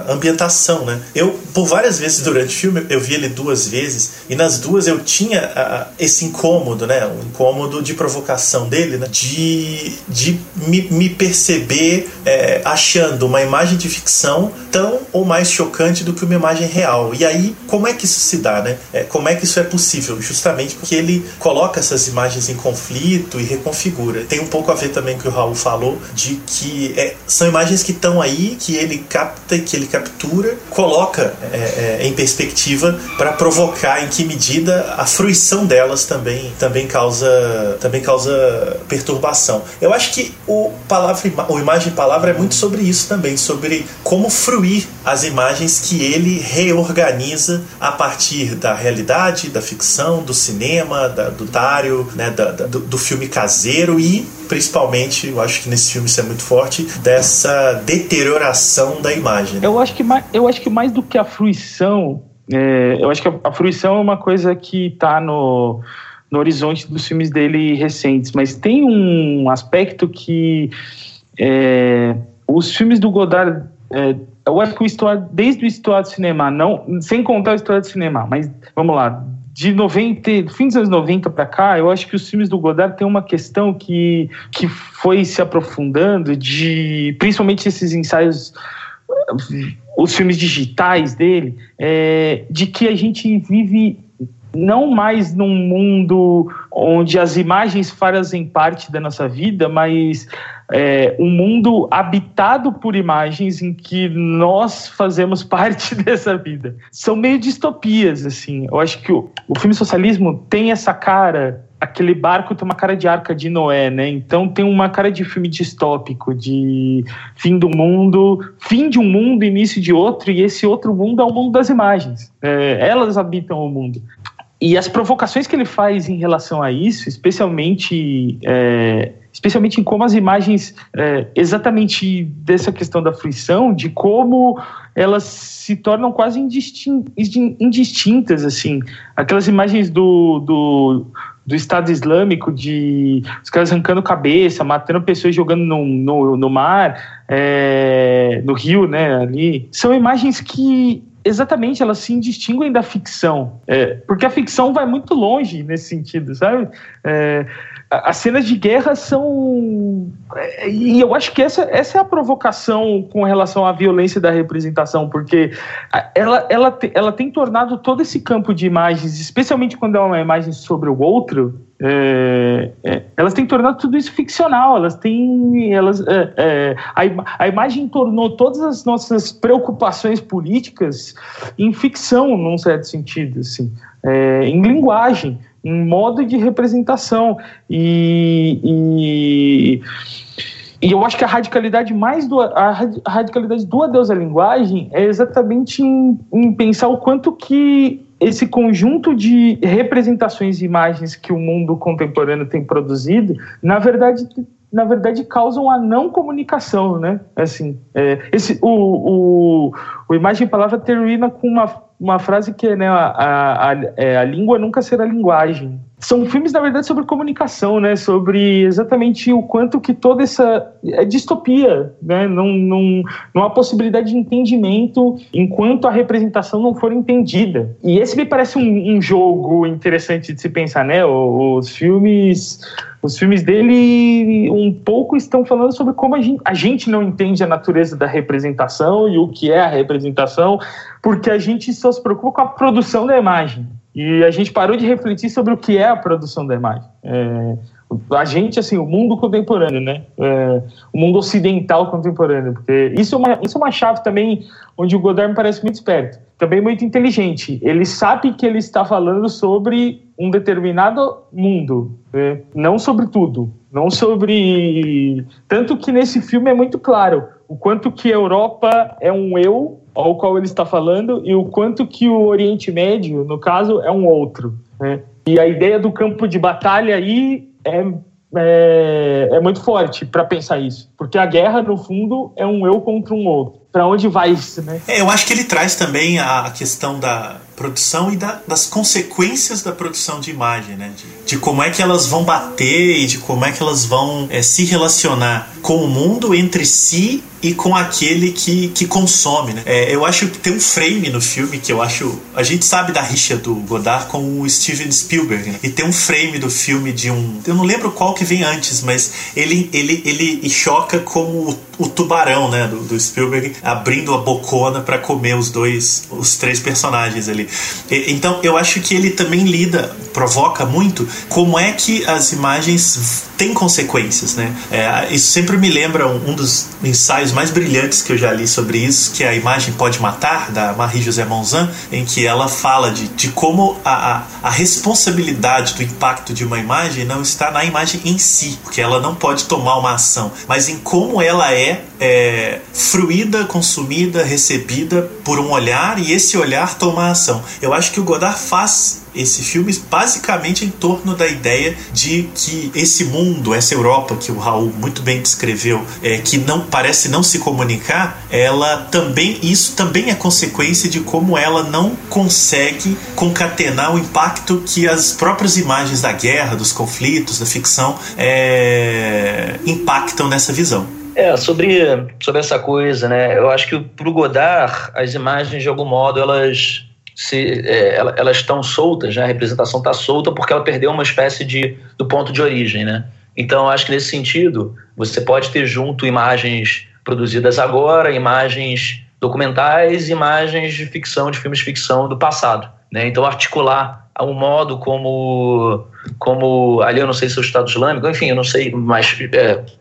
ambientação, né? Eu, por várias vezes durante o filme, eu vi ele duas vezes e nas duas eu tinha a, esse incômodo, né? O incômodo de provocação dele, né? De, de me, me perceber é, é, achando uma imagem de ficção tão ou mais chocante do que uma imagem real. E aí, como é que isso se dá, né? É, como é que isso é possível? Justamente porque ele coloca essas imagens em conflito e reconfigura. Tem um pouco a ver também com o que o Raul falou, de que é, são imagens que estão aí, que ele capta e que ele captura, coloca é, é em perspectiva para provocar em que medida a fruição delas também, também, causa, também causa perturbação. Eu acho que o palavra, o imagem-palavra é muito sobre isso também, sobre como fruir as imagens que ele reorganiza a partir da realidade, da ficção, do cinema, da, do dário, né, da, da, do, do filme caseiro e principalmente, eu acho que nesse filme isso é muito forte, dessa deterioração da imagem. Eu acho que mais, eu acho que mais do que a fruição, é, eu acho que a, a, fruição é uma coisa que está no, no horizonte dos filmes dele recentes, mas tem um aspecto que é, os filmes do Godard, é, eu acho que o história, desde o História do Cinema, não, sem contar o História do Cinema, mas vamos lá, de 90, fim dos anos 90 para cá, eu acho que os filmes do Godard têm uma questão que, que foi se aprofundando, de principalmente esses ensaios, os filmes digitais dele, é, de que a gente vive não mais num mundo onde as imagens fazem parte da nossa vida, mas é, um mundo habitado por imagens em que nós fazemos *laughs* parte dessa vida. São meio distopias, assim. Eu acho que o, o filme socialismo tem essa cara aquele barco tem uma cara de arca de Noé, né? Então tem uma cara de filme distópico, de fim do mundo, fim de um mundo, início de outro, e esse outro mundo é o mundo das imagens. É, elas habitam o mundo. e as provocações que ele faz em relação a isso, especialmente é, especialmente em como as imagens, é, exatamente dessa questão da fruição, de como elas se tornam quase indistintas, assim. Aquelas imagens do, do, do Estado Islâmico, de os caras arrancando cabeça, matando pessoas jogando no, no, no mar, é, no rio, né, ali. São imagens que exatamente elas se distinguem da ficção, é, porque a ficção vai muito longe nesse sentido, sabe? É, as cenas de guerra são. É, e eu acho que essa, essa é a provocação com relação à violência da representação, porque ela, ela, ela tem tornado todo esse campo de imagens, especialmente quando é uma imagem sobre o outro, é, é, elas têm tornado tudo isso ficcional, elas têm. Elas, é, é a, a, imagem tornou todas as nossas preocupações políticas em ficção, num certo sentido, assim, é, em linguagem em modo de representação. E, e, e, eu acho que a radicalidade mais do a radicalidade do adeus à linguagem é exatamente em, em pensar o quanto que esse conjunto de representações e imagens que o mundo contemporâneo tem produzido, na verdade, na verdade causam a não comunicação, né? Assim, é, esse, o, o, o imagem palavra termina com uma uma frase que é, né, a, a, a, é, a, língua nunca será linguagem. São filmes, na verdade, sobre comunicação, né? Sobre exatamente o quanto que toda essa... É distopia, né? Não, não, não há possibilidade de entendimento enquanto a representação não for entendida. E esse me parece um, um jogo interessante de se pensar, né? Os filmes os filmes dele um pouco estão falando sobre como a gente, a gente não entende a natureza da representação e o que é a representação, porque a gente só se preocupa com a produção da imagem. E a gente parou de refletir sobre o que é a produção da imagem. É, a gente, assim, o mundo contemporâneo, né? É, o mundo ocidental contemporâneo. Porque isso é, uma, isso é uma chave também onde o Godard me parece muito esperto. Também muito inteligente. Ele sabe que ele está falando sobre um determinado mundo, né? não sobre tudo. Não sobre. Tanto que nesse filme é muito claro o quanto que a Europa é um eu ao qual ele está falando e o quanto que o Oriente Médio, no caso, é um outro. Né? E a ideia do campo de batalha aí é, é, é muito forte para pensar isso, porque a guerra, no fundo, é um eu contra um outro. Para onde vai isso, né? É, eu acho que ele traz também a questão da produção e da, das consequências da produção de imagem, né? De, de, como é que elas vão bater e de como é que elas vão é, se relacionar com o mundo entre si e com aquele que, que consome, né? É, eu acho que tem um frame no filme que eu acho... A gente sabe da rixa do Godard com o Steven Spielberg, né? E tem um frame do filme de um... Eu não lembro qual que vem antes, mas ele, ele, ele choca como o, o tubarão, né? Do, do Spielberg abrindo a bocona para comer os dois... Os três personagens ali. Então, eu acho que ele também lida, provoca muito como é que as imagens têm consequências, né? É, isso sempre me lembra um, um dos ensaios mais brilhantes que eu já li sobre isso, que é a imagem Pode Matar, da Marie-José Monzan, em que ela fala de, de como a, a, a, responsabilidade do impacto de uma imagem não está na imagem em si, porque ela não pode tomar uma ação, mas em como ela é, é fruída, consumida, recebida por um olhar e esse olhar toma ação. Eu acho que o Godard faz esse filme basicamente em torno da ideia de que esse mundo, essa Europa que o Raul muito bem descreveu, é, que não parece não se comunicar, ela também isso também é consequência de como ela não consegue concatenar o impacto que as próprias imagens da guerra, dos conflitos, da ficção é, impactam nessa visão. É, sobre, sobre essa coisa, né? Eu acho que para o Godard, as imagens, de algum modo, elas se é, elas estão soltas, né? a representação está solta porque ela perdeu uma espécie de do ponto de origem, né? Então acho que nesse sentido você pode ter junto imagens produzidas agora, imagens documentais, imagens de ficção, de filmes de ficção do passado, né? Então articular o modo como como ali eu não sei se é o Estado Islâmico, enfim, eu não sei, mas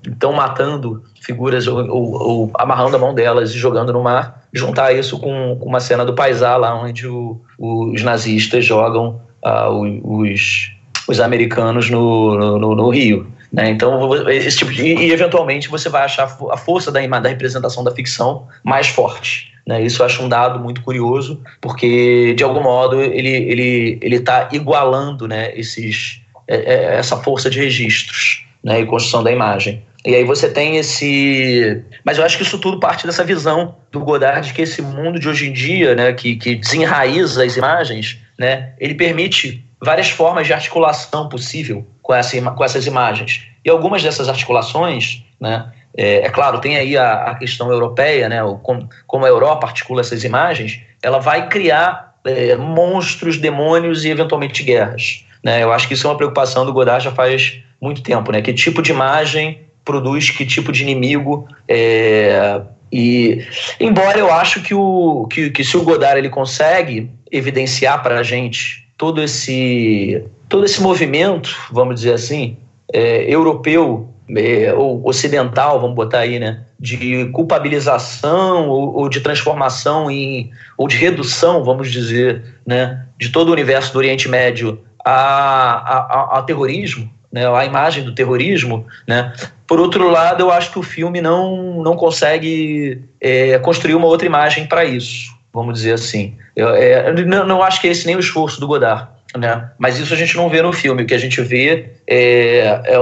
estão é, matando figuras ou, ou, ou, amarrando a mão delas e jogando no mar, juntar isso com, com uma cena do Paisá lá onde o, os nazistas jogam uh, os, os americanos no, no, no Rio. Né? Então, esse tipo de, e eventualmente você vai achar a força da, da representação da ficção mais forte. Né? Isso eu acho um dado muito curioso, porque de algum modo ele ele ele está igualando, né, esses é, é, essa força de registros, né, e construção da imagem. E aí você tem esse. Mas eu acho que isso tudo parte dessa visão do Godard de que esse mundo de hoje em dia, né, que, que desenraiza as imagens, né, ele permite várias formas de articulação possível com, essa, com essas imagens. E algumas dessas articulações, né, é, é claro, tem aí a, a questão europeia, né, o, como, como a Europa articula essas imagens, ela vai criar é, monstros, demônios e eventualmente guerras. Né? Eu acho que isso é uma preocupação do Godard já faz muito tempo. Né? Que tipo de imagem produz que tipo de inimigo? É, e embora eu acho que, o, que, que se o Godard ele consegue evidenciar para a gente todo esse, todo esse movimento, vamos dizer assim, é, europeu é, ou ocidental, vamos botar aí, né, de culpabilização ou, ou, de transformação em, ou de redução, vamos dizer, né, de todo o universo do Oriente Médio a, a, a, terrorismo, né, a imagem do terrorismo, né? Por outro lado, eu acho que o filme não, não consegue é, construir uma outra imagem para isso, vamos dizer assim. Eu, é, não, não acho que é esse nem o esforço do Godard, né? Mas isso a gente não vê no filme. O que a gente vê é, é, é,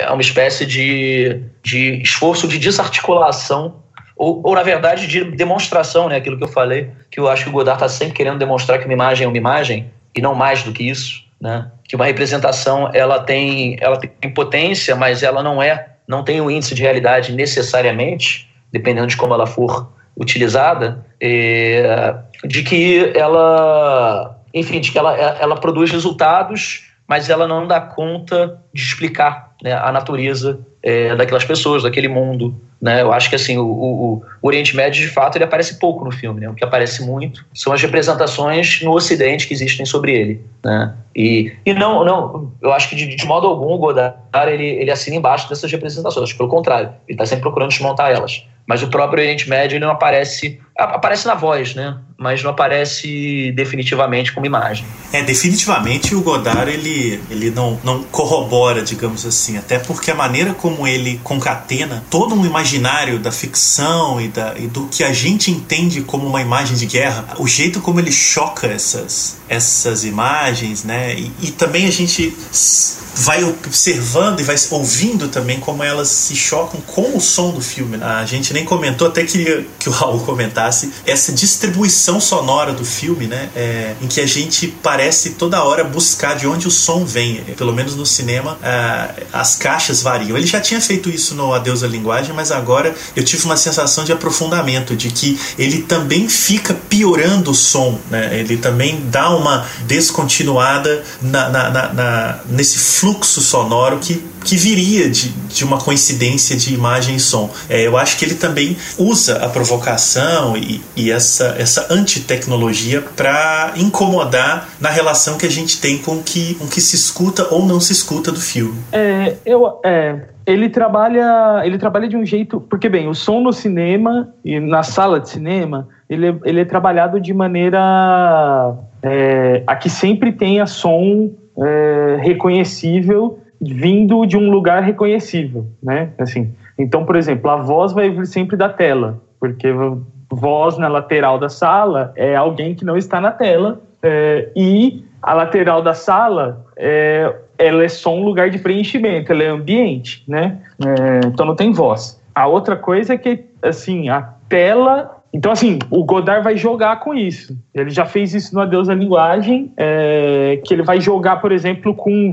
é uma espécie de, de esforço de desarticulação ou, ou, na verdade de demonstração, né? Aquilo que eu falei, que eu acho que o Godard está sempre querendo demonstrar que uma imagem é uma imagem e não mais do que isso, né? Que uma representação ela tem ela tem potência, mas ela não é não tem o um índice de realidade necessariamente, dependendo de como ela for utilizada, é, de que ela, enfim, de que ela, ela produz resultados, mas ela não dá conta de explicar né, a natureza é, daquelas pessoas, daquele mundo. Né? Eu acho que assim o, o, o, Oriente Médio, de fato, ele aparece pouco no filme. Né? O que aparece muito são as representações no Ocidente que existem sobre ele. Né? E, e não, não, eu acho que de, de modo algum o Godard ele, ele assina embaixo dessas representações. Pelo contrário, ele está sempre procurando desmontar elas. Mas o próprio Oriente Médio ele não aparece aparece na voz, né? Mas não aparece definitivamente como imagem. É, definitivamente o Godard ele, ele não, não corrobora, digamos assim, até porque a maneira como ele concatena todo um imaginário da ficção e, da, e do que a gente entende como uma imagem de guerra, o jeito como ele choca essas, essas imagens, né? E, e também a gente vai observando e vai ouvindo também como elas se chocam com o som do filme. A gente nem comentou, até queria que o Raul comentasse essa distribuição sonora do filme, né? É, em que a gente parece toda hora buscar de onde o som vem. Pelo menos no cinema, é, as caixas variam. Ele já tinha feito isso no Adeus à Linguagem, mas agora eu tive uma sensação de aprofundamento, de que ele também fica piorando o som, né? Ele também dá uma descontinuada na, na, na nesse fluxo sonoro que, que viria de, de uma coincidência de imagem e som. É, eu acho que ele também usa a provocação e, e essa, essa antitecnologia para incomodar na relação que a gente tem com que, com que se escuta ou não se escuta do filme. É, eu, é, ele trabalha ele trabalha de um jeito porque bem o som no cinema e na sala de cinema ele, é, ele é trabalhado de maneira é, a que sempre tenha som é, reconhecível vindo de um lugar reconhecível, né? Assim, então, por exemplo, a voz vai vir sempre da tela, porque voz na lateral da sala é alguém que não está na tela é, e a lateral da sala é, ela é só um lugar de preenchimento, ela é ambiente, né? É, então não tem voz. A outra coisa é que assim a tela então, assim, o Godard vai jogar com isso. Ele já fez isso no Adeus à Linguagem, é, que ele vai jogar, por exemplo, com,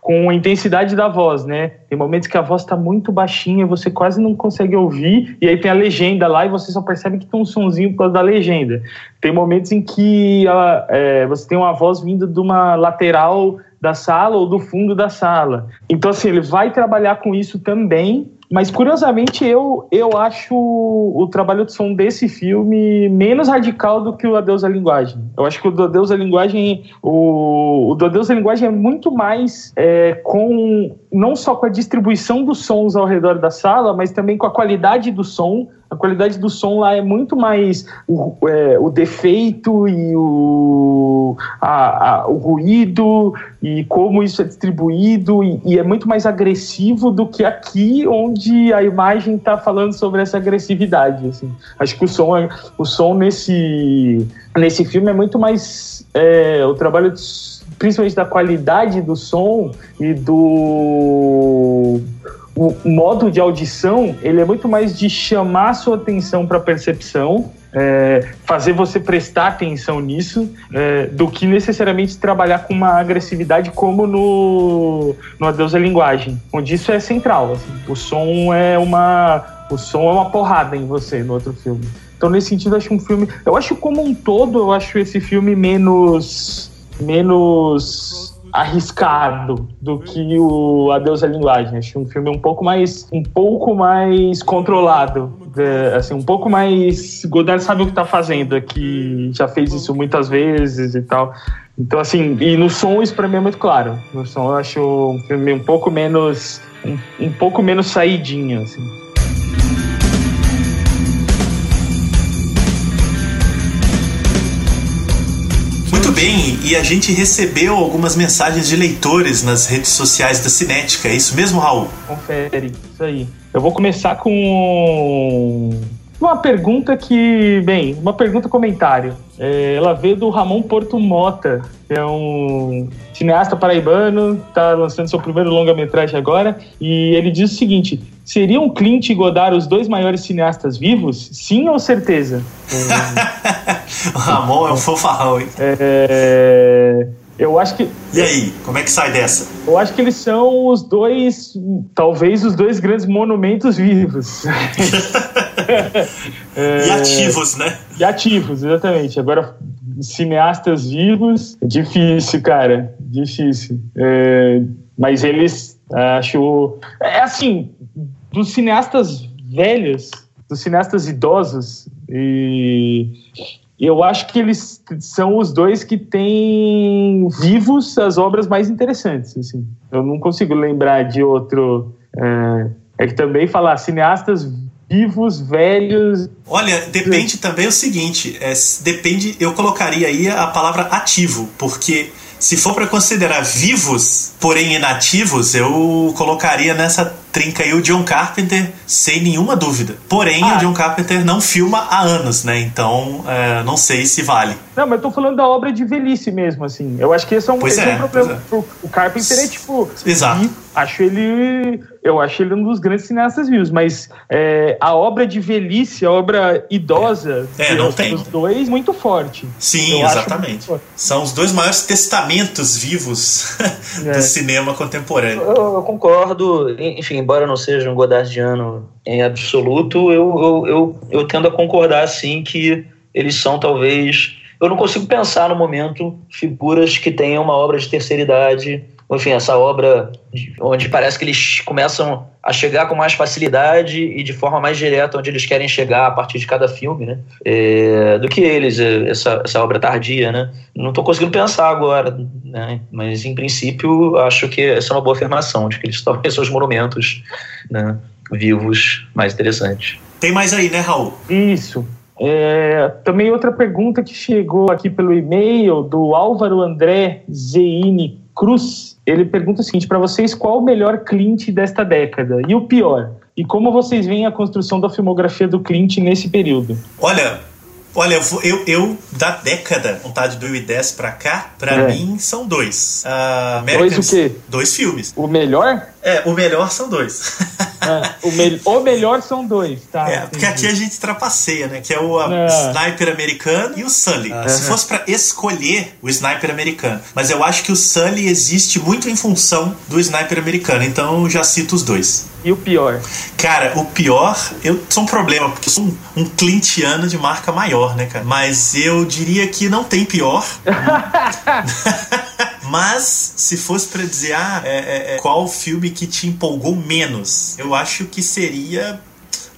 com a intensidade da voz, né? Tem momentos que a voz está muito baixinha, você quase não consegue ouvir, e aí tem a legenda lá e você só percebe que tem um sonzinho por causa da legenda. Tem momentos em que a, é, você tem uma voz vindo de uma lateral da sala ou do fundo da sala. Então, assim, ele vai trabalhar com isso também, mas curiosamente eu, eu acho o trabalho de som desse filme menos radical do que o Adeus à Linguagem. Eu acho que o do Adeus à Linguagem, o, o Adeus à Linguagem é muito mais é, com não só com a distribuição dos sons ao redor da sala, mas também com a qualidade do som A qualidade do som lá é muito mais o, é, o defeito e o, a, a, o ruído e como isso é distribuído e, e, é muito mais agressivo do que aqui onde a imagem está falando sobre essa agressividade. Assim. Acho que o som, é, o som nesse, nesse filme é muito mais é, o trabalho principalmente da qualidade do som e do o modo de audição ele é muito mais de chamar sua atenção para a percepção é, fazer você prestar atenção nisso é, do que necessariamente trabalhar com uma agressividade como no, no Adeus à Linguagem, onde isso é central. Assim. O som é uma o som é uma porrada em você no outro filme. Então nesse sentido eu acho um filme, eu acho como um todo eu acho esse filme menos menos arriscado do que o Adeus à Linguagem. Acho um filme um pouco mais um pouco mais controlado, é, assim, um pouco mais Godard sabe o que está fazendo, aqui já fez isso muitas vezes e tal. Então assim, e no som isso para mim é muito claro. No som eu acho um filme um pouco menos um, um pouco menos saidinho assim. Bem, e a gente recebeu algumas mensagens de leitores nas redes sociais da Cinética, é isso mesmo, Raul? Confere, isso aí. Eu vou começar com uma pergunta que, bem, uma pergunta comentário. É, ela veio do Ramon Porto Mota, que é um cineasta paraibano, está lançando seu primeiro longa-metragem agora, e ele diz o seguinte: seriam Clint e Godard os dois maiores cineastas vivos? Sim ou certeza? *laughs* o Ramon é um fofarrão, hein? É, eu acho que. E aí, como é que sai dessa? Eu acho que eles são os dois, talvez os dois grandes monumentos vivos. *laughs* é, e ativos, né? E ativos, exatamente. Agora, cineastas vivos, difícil, cara. Difícil. É, mas eles, acho. É assim, dos cineastas velhos, dos cineastas idosos, e eu acho que eles são os dois que têm vivos as obras mais interessantes. Assim. Eu não consigo lembrar de outro. É, é que também falar cineastas vivos, velhos. Olha, depende também o seguinte: é, depende, eu colocaria aí a palavra ativo, porque se for para considerar vivos, porém inativos, eu colocaria nessa trinca aí o John Carpenter sem nenhuma dúvida. Porém, ah. o John Carpenter não filma há anos, né? Então, é, não sei se vale. Não, mas eu tô falando da obra de velhice mesmo, assim. Eu acho que esse é um, pois esse é, é um problema. É. O Carpenter é tipo. Exato. Acho ele. Eu acho ele um dos grandes cineastas vivos, mas é, a obra de velhice, a obra idosa, é, não tem. os dois, muito forte. Sim, exatamente. São os dois maiores testamentos vivos *laughs* do é. cinema contemporâneo. Eu, eu concordo. Enfim, embora não seja um Godardiano em absoluto, eu, eu, eu, eu tendo a concordar, sim, que eles são talvez. Eu não consigo pensar no momento figuras que tenham uma obra de terceira idade enfim, essa obra onde parece que eles começam a chegar com mais facilidade e de forma mais direta onde eles querem chegar a partir de cada filme, né? É, do que eles, é, essa, essa obra tardia, né? Não estou conseguindo pensar agora, né? Mas, em princípio, acho que essa é uma boa afirmação, de que eles são os *laughs* monumentos né? vivos mais interessantes. Tem mais aí, né, Raul? Isso. É, também outra pergunta que chegou aqui pelo e-mail do Álvaro André Zeine Cruz. Ele pergunta o seguinte: para vocês, qual o melhor Clint desta década e o pior? E como vocês veem a construção da filmografia do Clint nesse período? Olha, Olha, eu, eu, eu, da década, vontade de 2010 pra cá, pra é. mim são dois. Uh, dois o quê? Dois filmes. O melhor? É, o melhor são dois. *laughs* É, o, me o, melhor são dois, tá? É, porque aqui a gente trapaceia, né? Que é o é. Sniper americano e o Sully. Ah, Se fosse para escolher o Sniper americano. Mas eu acho que o Sully existe muito em função do Sniper americano, então eu já cito os dois. E o pior? Cara, o pior, eu sou um problema, porque eu sou um, um Clintiano de marca maior, né, cara? Mas eu diria que não tem pior. *laughs* Mas, se fosse para dizer, ah, é, é, é, qual filme que te empolgou menos, eu acho que seria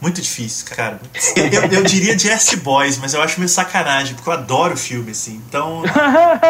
muito difícil, cara. Eu, eu, eu diria Jesse Boys, mas eu acho meio sacanagem, porque eu adoro o filme, assim. Então,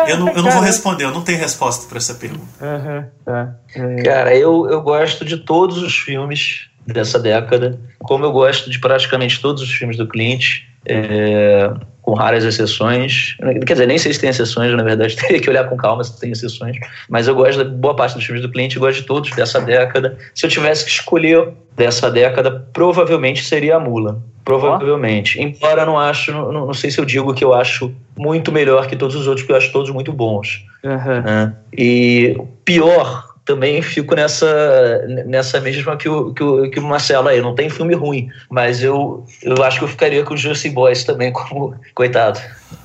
eu não, eu não vou responder, eu não tenho resposta para essa pergunta. Uhum, tá. é. Cara, eu, eu gosto de todos os filmes dessa década. Como eu gosto de praticamente todos os filmes do Clint, é, com raras exceções. Quer dizer, nem sei se tem exceções, na verdade, *laughs* teria que olhar com calma se tem exceções. Mas eu gosto da boa parte dos filmes do Clint, gosto de todos dessa década. Se eu tivesse que escolher dessa década, provavelmente seria a Mula. Provavelmente. Oh. Embora não acho, não, não, sei se eu digo que eu acho muito melhor que todos os outros, porque eu acho todos muito bons. Uhum. Né? E pior também fico nessa, nessa mesma que o, que o, que o Marcelo aí. Não tem filme ruim, mas eu, eu acho que eu ficaria com o Justin Boys também *laughs* como coitado.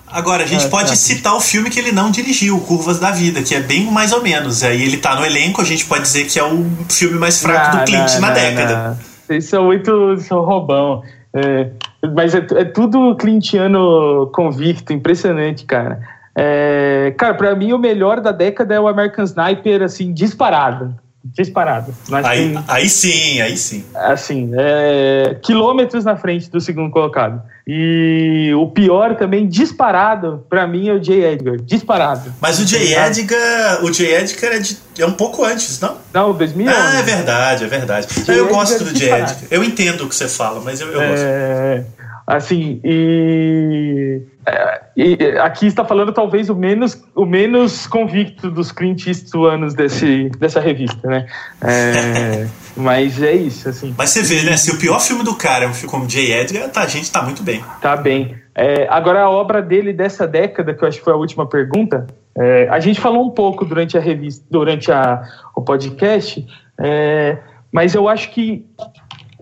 Agora, a gente é, pode é. citar o filme que ele não dirigiu, Curvas da Vida, que é bem mais ou menos. Aí ele tá no elenco, a gente pode dizer que é o filme mais fraco não, do Clint não, na não, década. Vocês são muito são roubão. É, mas é, é tudo clintiano convicto, impressionante, cara. É, cara, para mim o melhor da década é o American Sniper, assim, disparado. Disparado. Aí, aí sim, aí sim. Assim, é, quilômetros na frente do segundo colocado. E o pior também, disparado, para mim é o J. Edgar. Disparado. Mas o J. Edgar, o J. Edgar é, de, é um pouco antes, não? Não, 2011. Ah, é verdade, é verdade. Eu gosto do J. Edgar. Eu entendo o que você fala, mas eu, eu é, gosto. Assim, e, é, e aqui está falando talvez o menos, o menos convicto dos Clint Eastwoodanos desse, dessa revista, né? É, *laughs* mas é isso, assim. Mas você vê, né? Se o pior filme do cara é um filme como J. Edgar, tá, a gente tá muito bem. Tá bem. É, agora, a obra dele dessa década, que eu acho que foi a última pergunta, é, a gente falou um pouco durante a revista, durante a, o podcast, é, mas eu acho que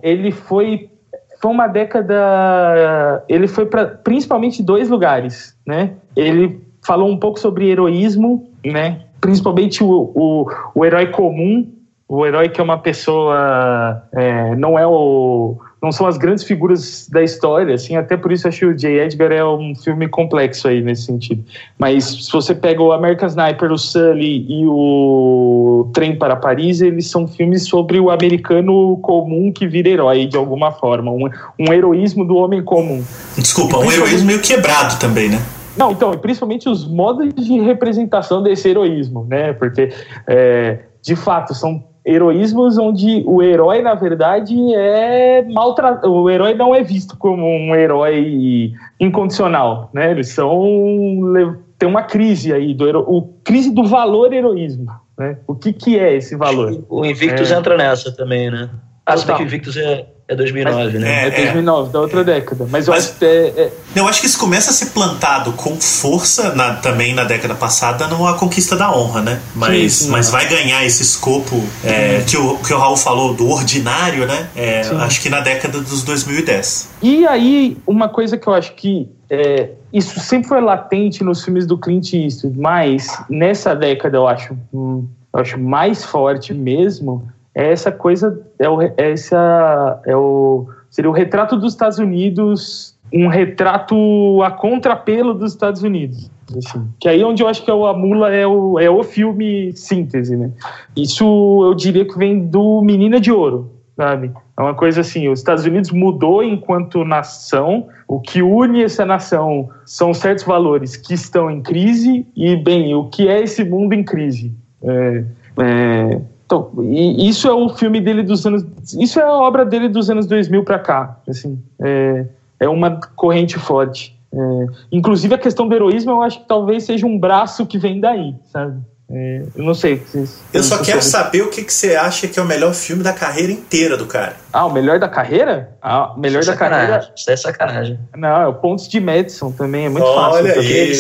ele foi foi uma década. Ele foi para principalmente dois lugares, né? Ele falou um pouco sobre heroísmo, né? Principalmente o, o, o herói comum, o herói que é uma pessoa. É, não é o não são as grandes figuras da história, assim, até por isso acho que o J. Edgar é um filme complexo aí nesse sentido. Mas se você pega o American Sniper, o Sully e o Trem para Paris, eles são filmes sobre o americano comum que vira herói de alguma forma, um, um heroísmo do homem comum. Desculpa, um heroísmo meio quebrado também, né? Não, então, principalmente os modos de representação desse heroísmo, né? Porque, é, de fato, são heroísmos onde o herói, na verdade, é maltratado. O herói não é visto como um herói incondicional, né? Eles são tem uma crise aí do hero... o crise do valor heroísmo, né? O que que é esse valor? O Invictus é... entra nessa também, né? Ah, que o Invictus é é 2009, mas, né? É, é 2009, é. da outra década. Mas eu mas, acho que é, é, Eu acho que isso começa a ser plantado com força na, também na década passada no A Conquista da Honra, né? Mas, sim, sim, mas vai ganhar esse escopo é, que, o, que o Raul falou do ordinário, né? É, acho que na década dos 2010. E aí, uma coisa que eu acho que é, isso sempre foi latente nos filmes do Clint Eastwood, mas nessa década eu acho, hum, eu acho mais forte mesmo é essa coisa, é o, é essa, é o, seria o retrato dos Estados Unidos, um retrato a contrapelo dos Estados Unidos. Assim, que aí é onde eu acho que é a Mula é o, é o filme síntese, né? Isso eu diria que vem do Menina de Ouro, sabe? É uma coisa assim, os Estados Unidos mudou enquanto nação, o que une essa nação são certos valores que estão em crise e, bem, o que é esse mundo em crise? É, é, então, e isso é o filme dele dos anos. Isso é a obra dele dos anos 2000 para cá. Assim, é, é uma corrente forte. É, inclusive a questão do heroísmo, eu acho que talvez seja um braço que vem daí, sabe? É, eu não sei. Vocês, eu só quero saber o que, que você acha que é o melhor filme da carreira inteira do cara. Ah, o melhor da carreira? Ah, o melhor Isso da carreira. Isso é sacanagem. Não, é o Pontos de Madison também, é muito Olha fácil. Olha aí,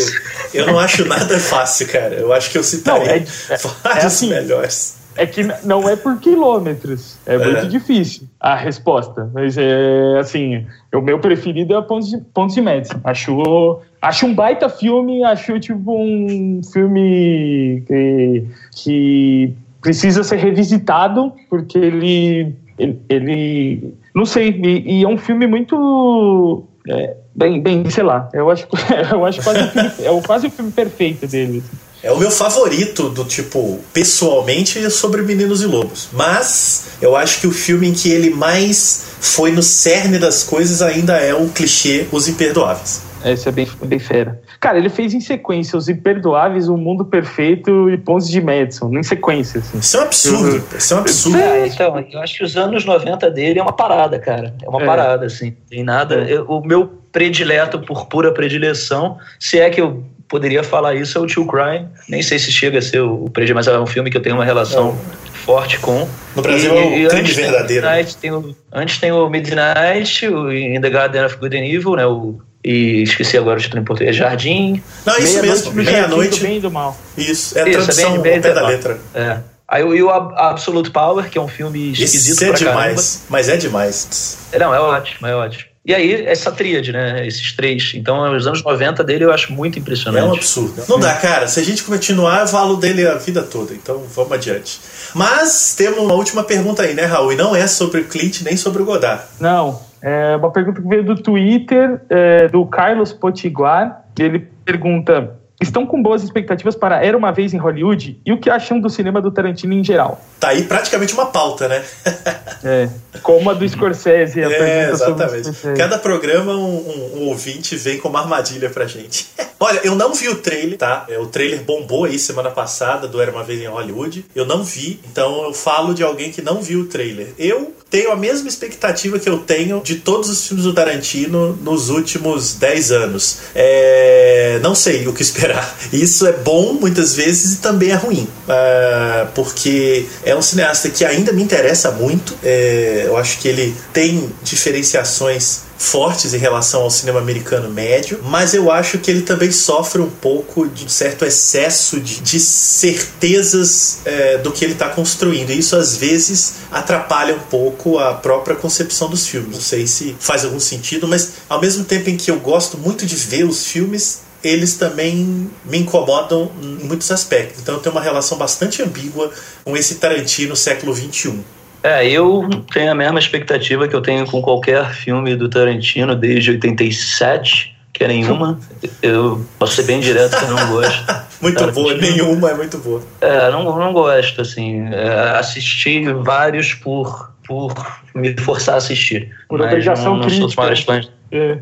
eu não acho nada fácil, cara. Eu acho que eu citaria não, é, é, vários é assim, melhores. É que não é por quilômetros. É, é. muito difícil a resposta. Mas é assim, o meu preferido é Pontos de, Pontos de. Acho, acho um baita filme, acho tipo um filme que, que precisa ser revisitado, porque ele, ele, ele não sei, e, e, é um filme muito é, bem, bem, sei lá, eu acho, *laughs* eu acho quase o filme, é quase o filme perfeito dele. É o meu favorito do tipo, pessoalmente, sobre Meninos e Lobos. Mas eu acho que o filme em que ele mais foi no cerne das coisas ainda é o clichê Os Imperdoáveis. Esse é bem, bem fera. Cara, ele fez em sequência Os Imperdoáveis, O Mundo Perfeito e Pontos de Madison, em sequência. Assim. Isso é um absurdo. Isso é um absurdo. É, então, eu acho que os anos 90 dele é uma parada, cara. É uma é. parada, assim. Tem nada. É. Eu, o meu predileto por pura predileção, se é que eu poderia falar isso, é o True Crime. Nem sei se chega a ser o predileto, mas é um filme que eu tenho uma relação é. forte com. No Brasil e, é um crime verdadeiro. Midnight, tem o, antes tem o Midnight, o In the Garden of Good and Evil, né? O e esqueci agora o título em português, Jardim. Não, isso meia mesmo, meia-noite. Bem do mal. Isso, é a tradução isso, é bem, bem da letra. É. Aí o Absolute Power, que é um filme esquisito Esse é pra demais, caramba. mas é demais. Não, é ótimo, é ótimo. E aí, essa tríade, né? Esses três. Então, os anos 90 dele eu acho muito impressionante. É um absurdo. Não dá, cara. Se a gente continuar, eu falo dele a vida toda. Então, vamos adiante. Mas temos uma última pergunta aí, né, Raul? E não é sobre o Clint nem sobre o Godard. Não. É uma pergunta que veio do Twitter, é, do Carlos Potiguar. Ele pergunta: estão com boas expectativas para Era uma Vez em Hollywood? E o que acham do cinema do Tarantino em geral? Tá aí praticamente uma pauta, né? *laughs* é, como a do Scorsese. A é, exatamente. Cada programa um, um, um, ouvinte vem com uma armadilha pra gente. *laughs* Olha, eu não vi o trailer, tá? É, o trailer bombou aí semana passada do Era uma Vez em Hollywood. Eu não vi, então eu falo de alguém que não viu o trailer. Eu tenho a mesma expectativa que eu tenho de todos os filmes do Tarantino nos últimos 10 anos. É... Não sei o que esperar. Isso é bom muitas vezes e também é ruim. Uh, porque é um cineasta que ainda me interessa muito. É... Eu acho que ele tem diferenciações fortes em relação ao cinema americano médio, mas eu acho que ele também sofre um pouco de certo excesso de, de certezas é, do que ele está construindo. E isso às vezes atrapalha um pouco a própria concepção dos filmes. Não sei se faz algum sentido, mas ao mesmo tempo em que eu gosto muito de ver os filmes, eles também me incomodam em muitos aspectos. Então eu tenho uma relação bastante ambígua com esse Tarantino século XXI. É, eu tenho a mesma expectativa que eu tenho com qualquer filme do Tarantino desde 87, que é nenhuma. Eu posso ser bem direto que eu não gosto. *laughs* muito Tarantino. boa, nenhuma é muito boa. É, não, não gosto, assim. É, assisti vários por, por me forçar a assistir. Por obrigação não, não crítica. sou dos maiores fãs. É.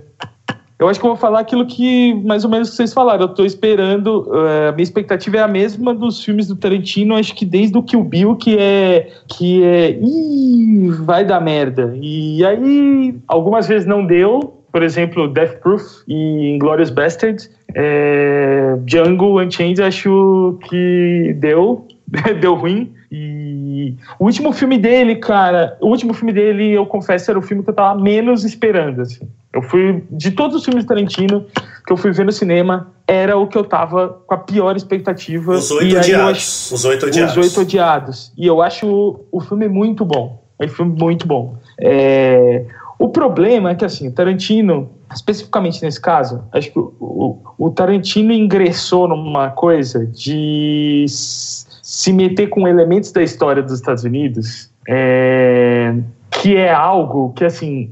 Eu acho que eu vou falar aquilo que mais ou menos vocês falaram. Eu estou esperando. Uh, a minha expectativa é a mesma dos filmes do Tarantino. Acho que desde o Kill Bill, que é. que é. Ih, vai dar merda. E aí, algumas vezes não deu. Por exemplo, Death Proof e Inglourious Bastards. É, Django Unchained acho que deu. *laughs* deu ruim. E o último filme dele, cara, o último filme dele, eu confesso, era o filme que eu tava menos esperando, assim. Eu fui, de todos os filmes de Tarantino que eu fui ver no cinema, era o que eu tava com a pior expectativa. Os Oito Odiados. Os Oito Odiados. Os Oito Odiados. E eu acho o, o filme muito bom. É um filme muito bom. É, o problema é que, assim, Tarantino, especificamente nesse caso, acho que o, o, o Tarantino ingressou numa coisa de se meter com elementos da história dos Estados Unidos, é, que é algo que, assim,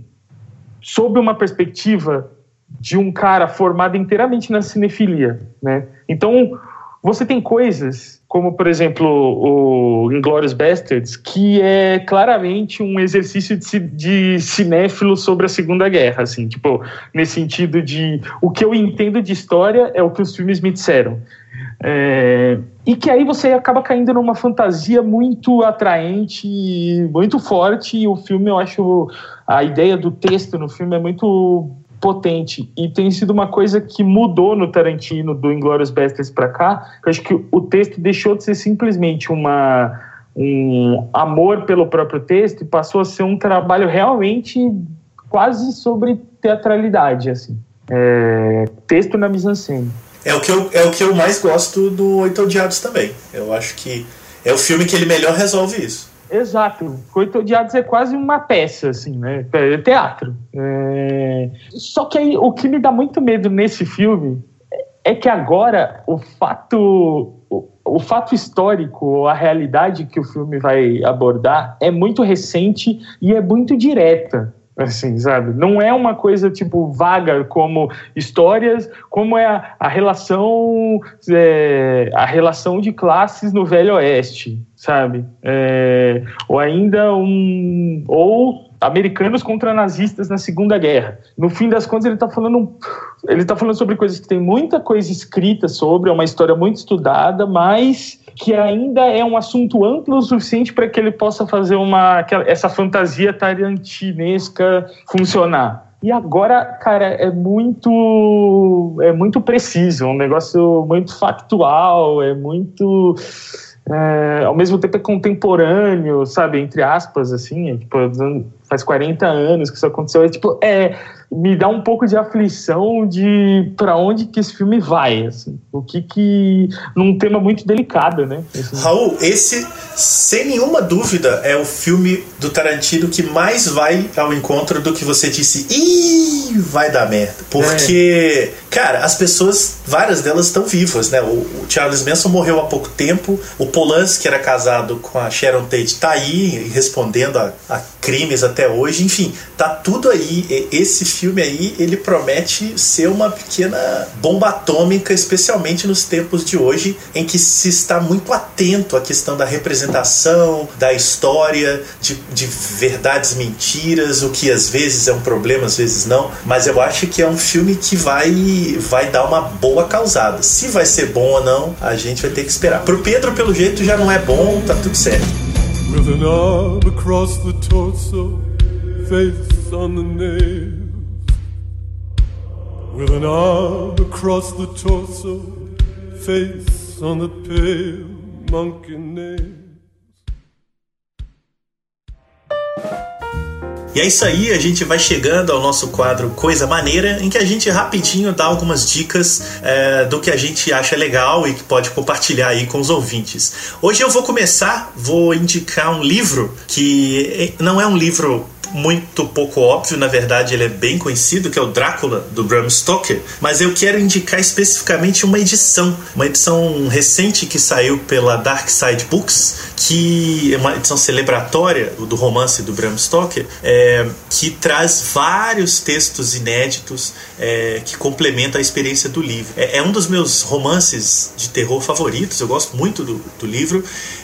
sob uma perspectiva de um cara formado inteiramente na cinefilia, né? Então, você tem coisas como, por exemplo, o Inglourious Bastards, que é claramente um exercício de, de cinéfilo sobre a Segunda Guerra, assim, tipo, nesse sentido de o que eu entendo de história é o que os filmes me disseram. É, e que aí você acaba caindo numa fantasia muito atraente, muito forte, e o filme, eu acho, a ideia do texto no filme é muito potente e tem sido uma coisa que mudou no Tarantino do Inglourious Basterds para cá. Eu acho que o texto deixou de ser simplesmente uma um amor pelo próprio texto e passou a ser um trabalho realmente quase sobre teatralidade, assim. É, texto na mise-en-scène. É o, que eu, é o que eu mais gosto do Oito Odiados também. Eu acho que é o filme que ele melhor resolve isso. Exato. Oito Odiados é quase uma peça, assim, né? É teatro. É... Só que aí, o que me dá muito medo nesse filme é que agora o fato, o, o fato histórico, a realidade que o filme vai abordar é muito recente e é muito direta. Assim, sabe? Não é uma coisa tipo vaga como histórias, como é a, a relação é, a relação de classes no Velho Oeste, sabe? É, ou ainda um ou americanos contra nazistas na Segunda Guerra. No fim das contas, ele está falando, ele tá falando sobre coisas que tem muita coisa escrita sobre, é uma história muito estudada, mas que ainda é um assunto amplo o suficiente para que ele possa fazer uma essa fantasia tarantinesca funcionar. E agora, cara, é muito é muito preciso, um negócio muito factual, é muito é, ao mesmo tempo é contemporâneo, sabe, entre aspas, assim, é, tipo, faz 40 anos que isso aconteceu, é tipo, é, me dá um pouco de aflição de para onde que esse filme vai, assim, o que que num tema muito delicado, né? Assim. Raul, esse sem nenhuma dúvida é o filme do Tarantino que mais vai ao encontro do que você disse. Ih, vai dar merda, porque é. cara, as pessoas, várias delas estão vivas, né? O, o, Charles Manson morreu há pouco tempo, o Polanski que era casado com a Sharon Tate tá aí respondendo a, a crimes até hoje, enfim, tá tudo aí. Esse filme aí, ele promete ser uma pequena bomba atômica, especialmente nos tempos de hoje, em que se está muito atento à questão da representação, da história, de, de verdades mentiras, o que às vezes é um problema, às vezes não. Mas eu acho que é um filme que vai, vai dar uma boa causada. Se vai ser bom ou não, a gente vai ter que esperar. Pro Pedro, pelo jeito, já não é bom, tá tudo certo. With an arm across the torso, face on the nails. With an arm across the torso, face on the pale monkey nails. E é isso aí, a gente vai chegando ao nosso quadro Coisa Maneira, em que a gente rapidinho dá algumas dicas é, do que a gente acha legal e que pode compartilhar aí com os ouvintes. Hoje eu vou começar, vou indicar um livro que é, não é um livro muito pouco óbvio, na verdade ele é bem conhecido, que é o Drácula do Bram Stoker, mas eu quero indicar especificamente uma edição, uma edição recente que saiu pela Dark Side Books, que é uma edição celebratória do romance do Bram Stoker, é, que traz vários textos inéditos é, que complementam a experiência do livro. É, é, um dos meus romances de terror favoritos, eu gosto muito do, do livro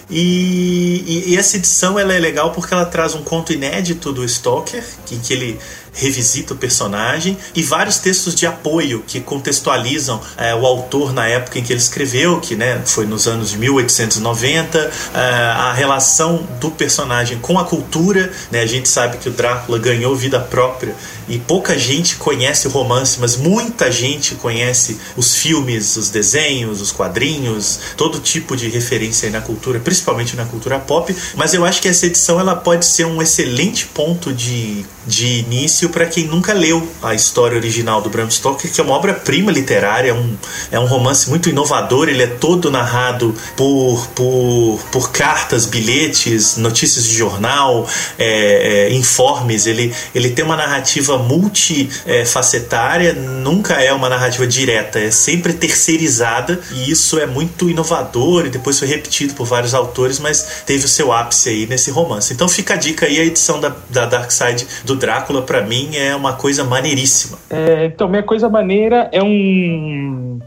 e, e, e, essa edição ela é legal porque ela traz um conto inédito do Stoker, em que ele revisita o personagem, e vários textos de apoio que contextualizam é, o autor na época em que ele escreveu, que né, foi nos anos de 1890, é, a relação do personagem com a cultura. Né, a gente sabe que o Drácula ganhou vida própria e pouca gente conhece o romance, mas muita gente conhece os filmes, os desenhos, os quadrinhos, todo tipo de referência na cultura, principalmente na cultura pop. Mas eu acho que essa edição ela pode ser um excelente ponto de, de início para quem nunca leu a história original do Bram Stoker, que é uma obra-prima literária, é um, é um romance muito inovador, ele é todo narrado por, por, por cartas, bilhetes, notícias de jornal, é, é, informes, ele, ele tem uma narrativa multifacetária, nunca é uma narrativa direta, é sempre terceirizada, e isso é muito inovador, e depois foi repetido por vários autores, mas teve o seu ápice aí nesse romance. Então fica a dica aí, a edição da, da Dark Side do Drácula, para mim, mim é uma coisa maneiríssima. É, então, minha coisa maneira é um,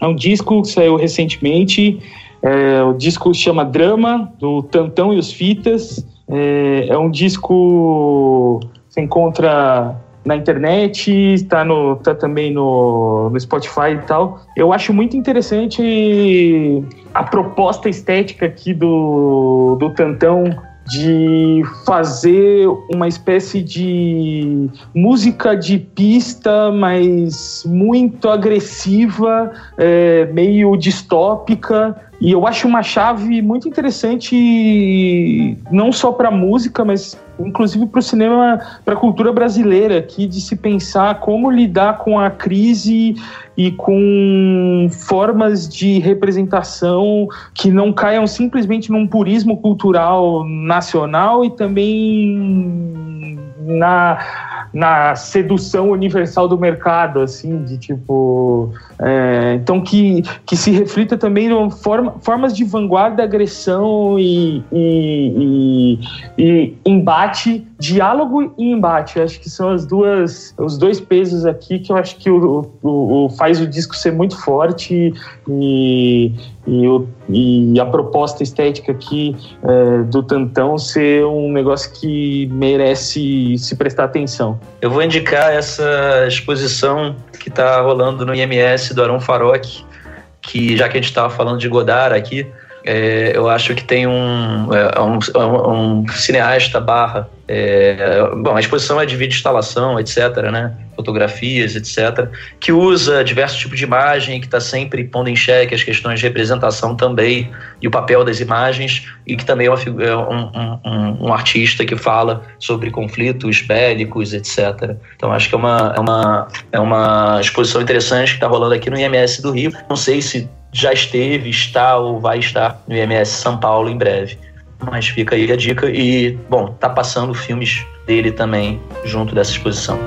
é um disco que saiu recentemente. É, o disco chama Drama, do Tantão e os Fitas. É, é um disco que se encontra na internet, está no, tá também no, no Spotify e tal. Eu acho muito interessante a proposta estética aqui do, do Tantão de fazer uma espécie de música de pista, mas muito agressiva, é, meio distópica. E eu acho uma chave muito interessante, não só para música, mas inclusive para o cinema, para a cultura brasileira, aqui de se pensar como lidar com a crise e com formas de representação que não caiam simplesmente num purismo cultural nacional e também na na sedução universal do mercado, assim, de tipo. É, então que, que se reflita também em forma, formas de vanguarda, agressão e, e, e, e, embate, diálogo e embate. Eu acho que são as duas, os dois pesos aqui que eu acho que o, o, o faz o disco ser muito forte e, e, o, e a proposta estética aqui é, do Tantão ser um negócio que merece se prestar atenção. Eu vou indicar essa exposição que está rolando no IMS do Arão Farok, que já que a gente estava falando de Godard aqui, é, eu acho que tem um, é, um, um cineasta barra. É, bom, a exposição é de vídeo instalação, etc., né? Fotografias, etc., que usa diversos tipos de imagem, que está sempre pondo em xeque as questões de representação também e o papel das imagens, e que também é, uma, é um, um, um, artista que fala sobre conflitos bélicos, etc. Então acho que é uma, é uma, é uma exposição interessante que está rolando aqui no IMS do Rio. Não sei se já esteve, está ou vai estar no IMS São Paulo em breve. Mas fica aí a dica e, bom, tá passando filmes dele também junto dessa exposição.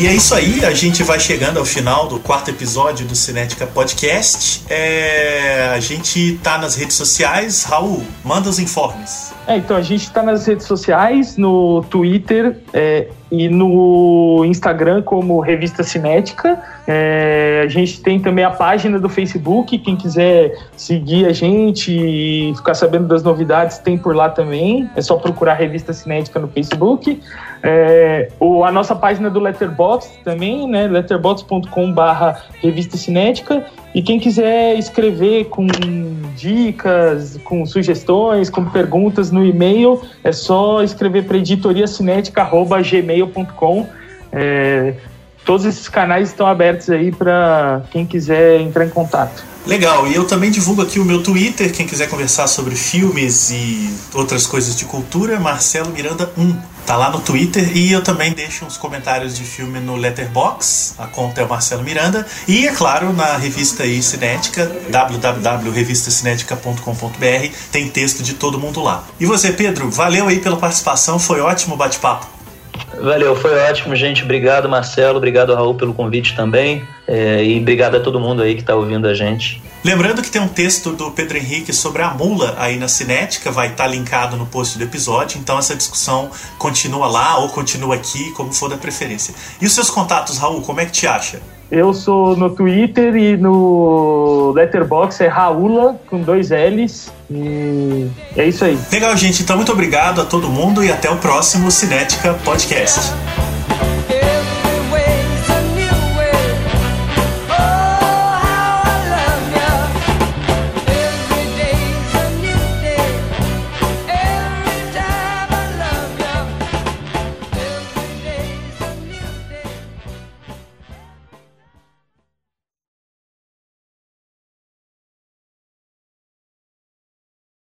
E é isso aí, a gente vai chegando ao final do quarto episódio do Cinética Podcast. É, a gente tá nas redes sociais. Raul, manda os informes. É, então a gente está nas redes sociais, no Twitter é, e no Instagram como Revista Cinética. É, a gente tem também a página do Facebook, quem quiser seguir a gente e ficar sabendo das novidades tem por lá também. É só procurar Revista Cinética no Facebook. É, o, a nossa página do Letterboxd também, né? letterboxd.com/barra Revista Cinética. E quem quiser escrever com dicas, com sugestões, com perguntas no e-mail, é só escrever para editoriacinética.gmail.com. É, todos esses canais estão abertos aí para quem quiser entrar em contato. Legal, e eu também divulgo aqui o meu Twitter, quem quiser conversar sobre filmes e outras coisas de cultura, Marcelo Miranda 1. Tá lá no Twitter e eu também deixo uns comentários de filme no Letterbox, a conta é o Marcelo Miranda, e é claro, na revista aí Cinética, www.revistacinética.com.br, tem texto de todo mundo lá. E você, Pedro, valeu aí pela participação, foi ótimo bate-papo. Valeu, foi ótimo, gente. Obrigado, Marcelo. Obrigado, Raul, pelo convite também. É, e obrigado a todo mundo aí que está ouvindo a gente. Lembrando que tem um texto do Pedro Henrique sobre a mula aí na Cinética, vai estar tá linkado no post do episódio, então essa discussão continua lá ou continua aqui, como for da preferência. E os seus contatos, Raul, como é que te acha? Eu sou no Twitter e no Letterbox é Raula com dois L's. E é isso aí. Legal, gente. Então, muito obrigado a todo mundo e até o próximo Cinética Podcast.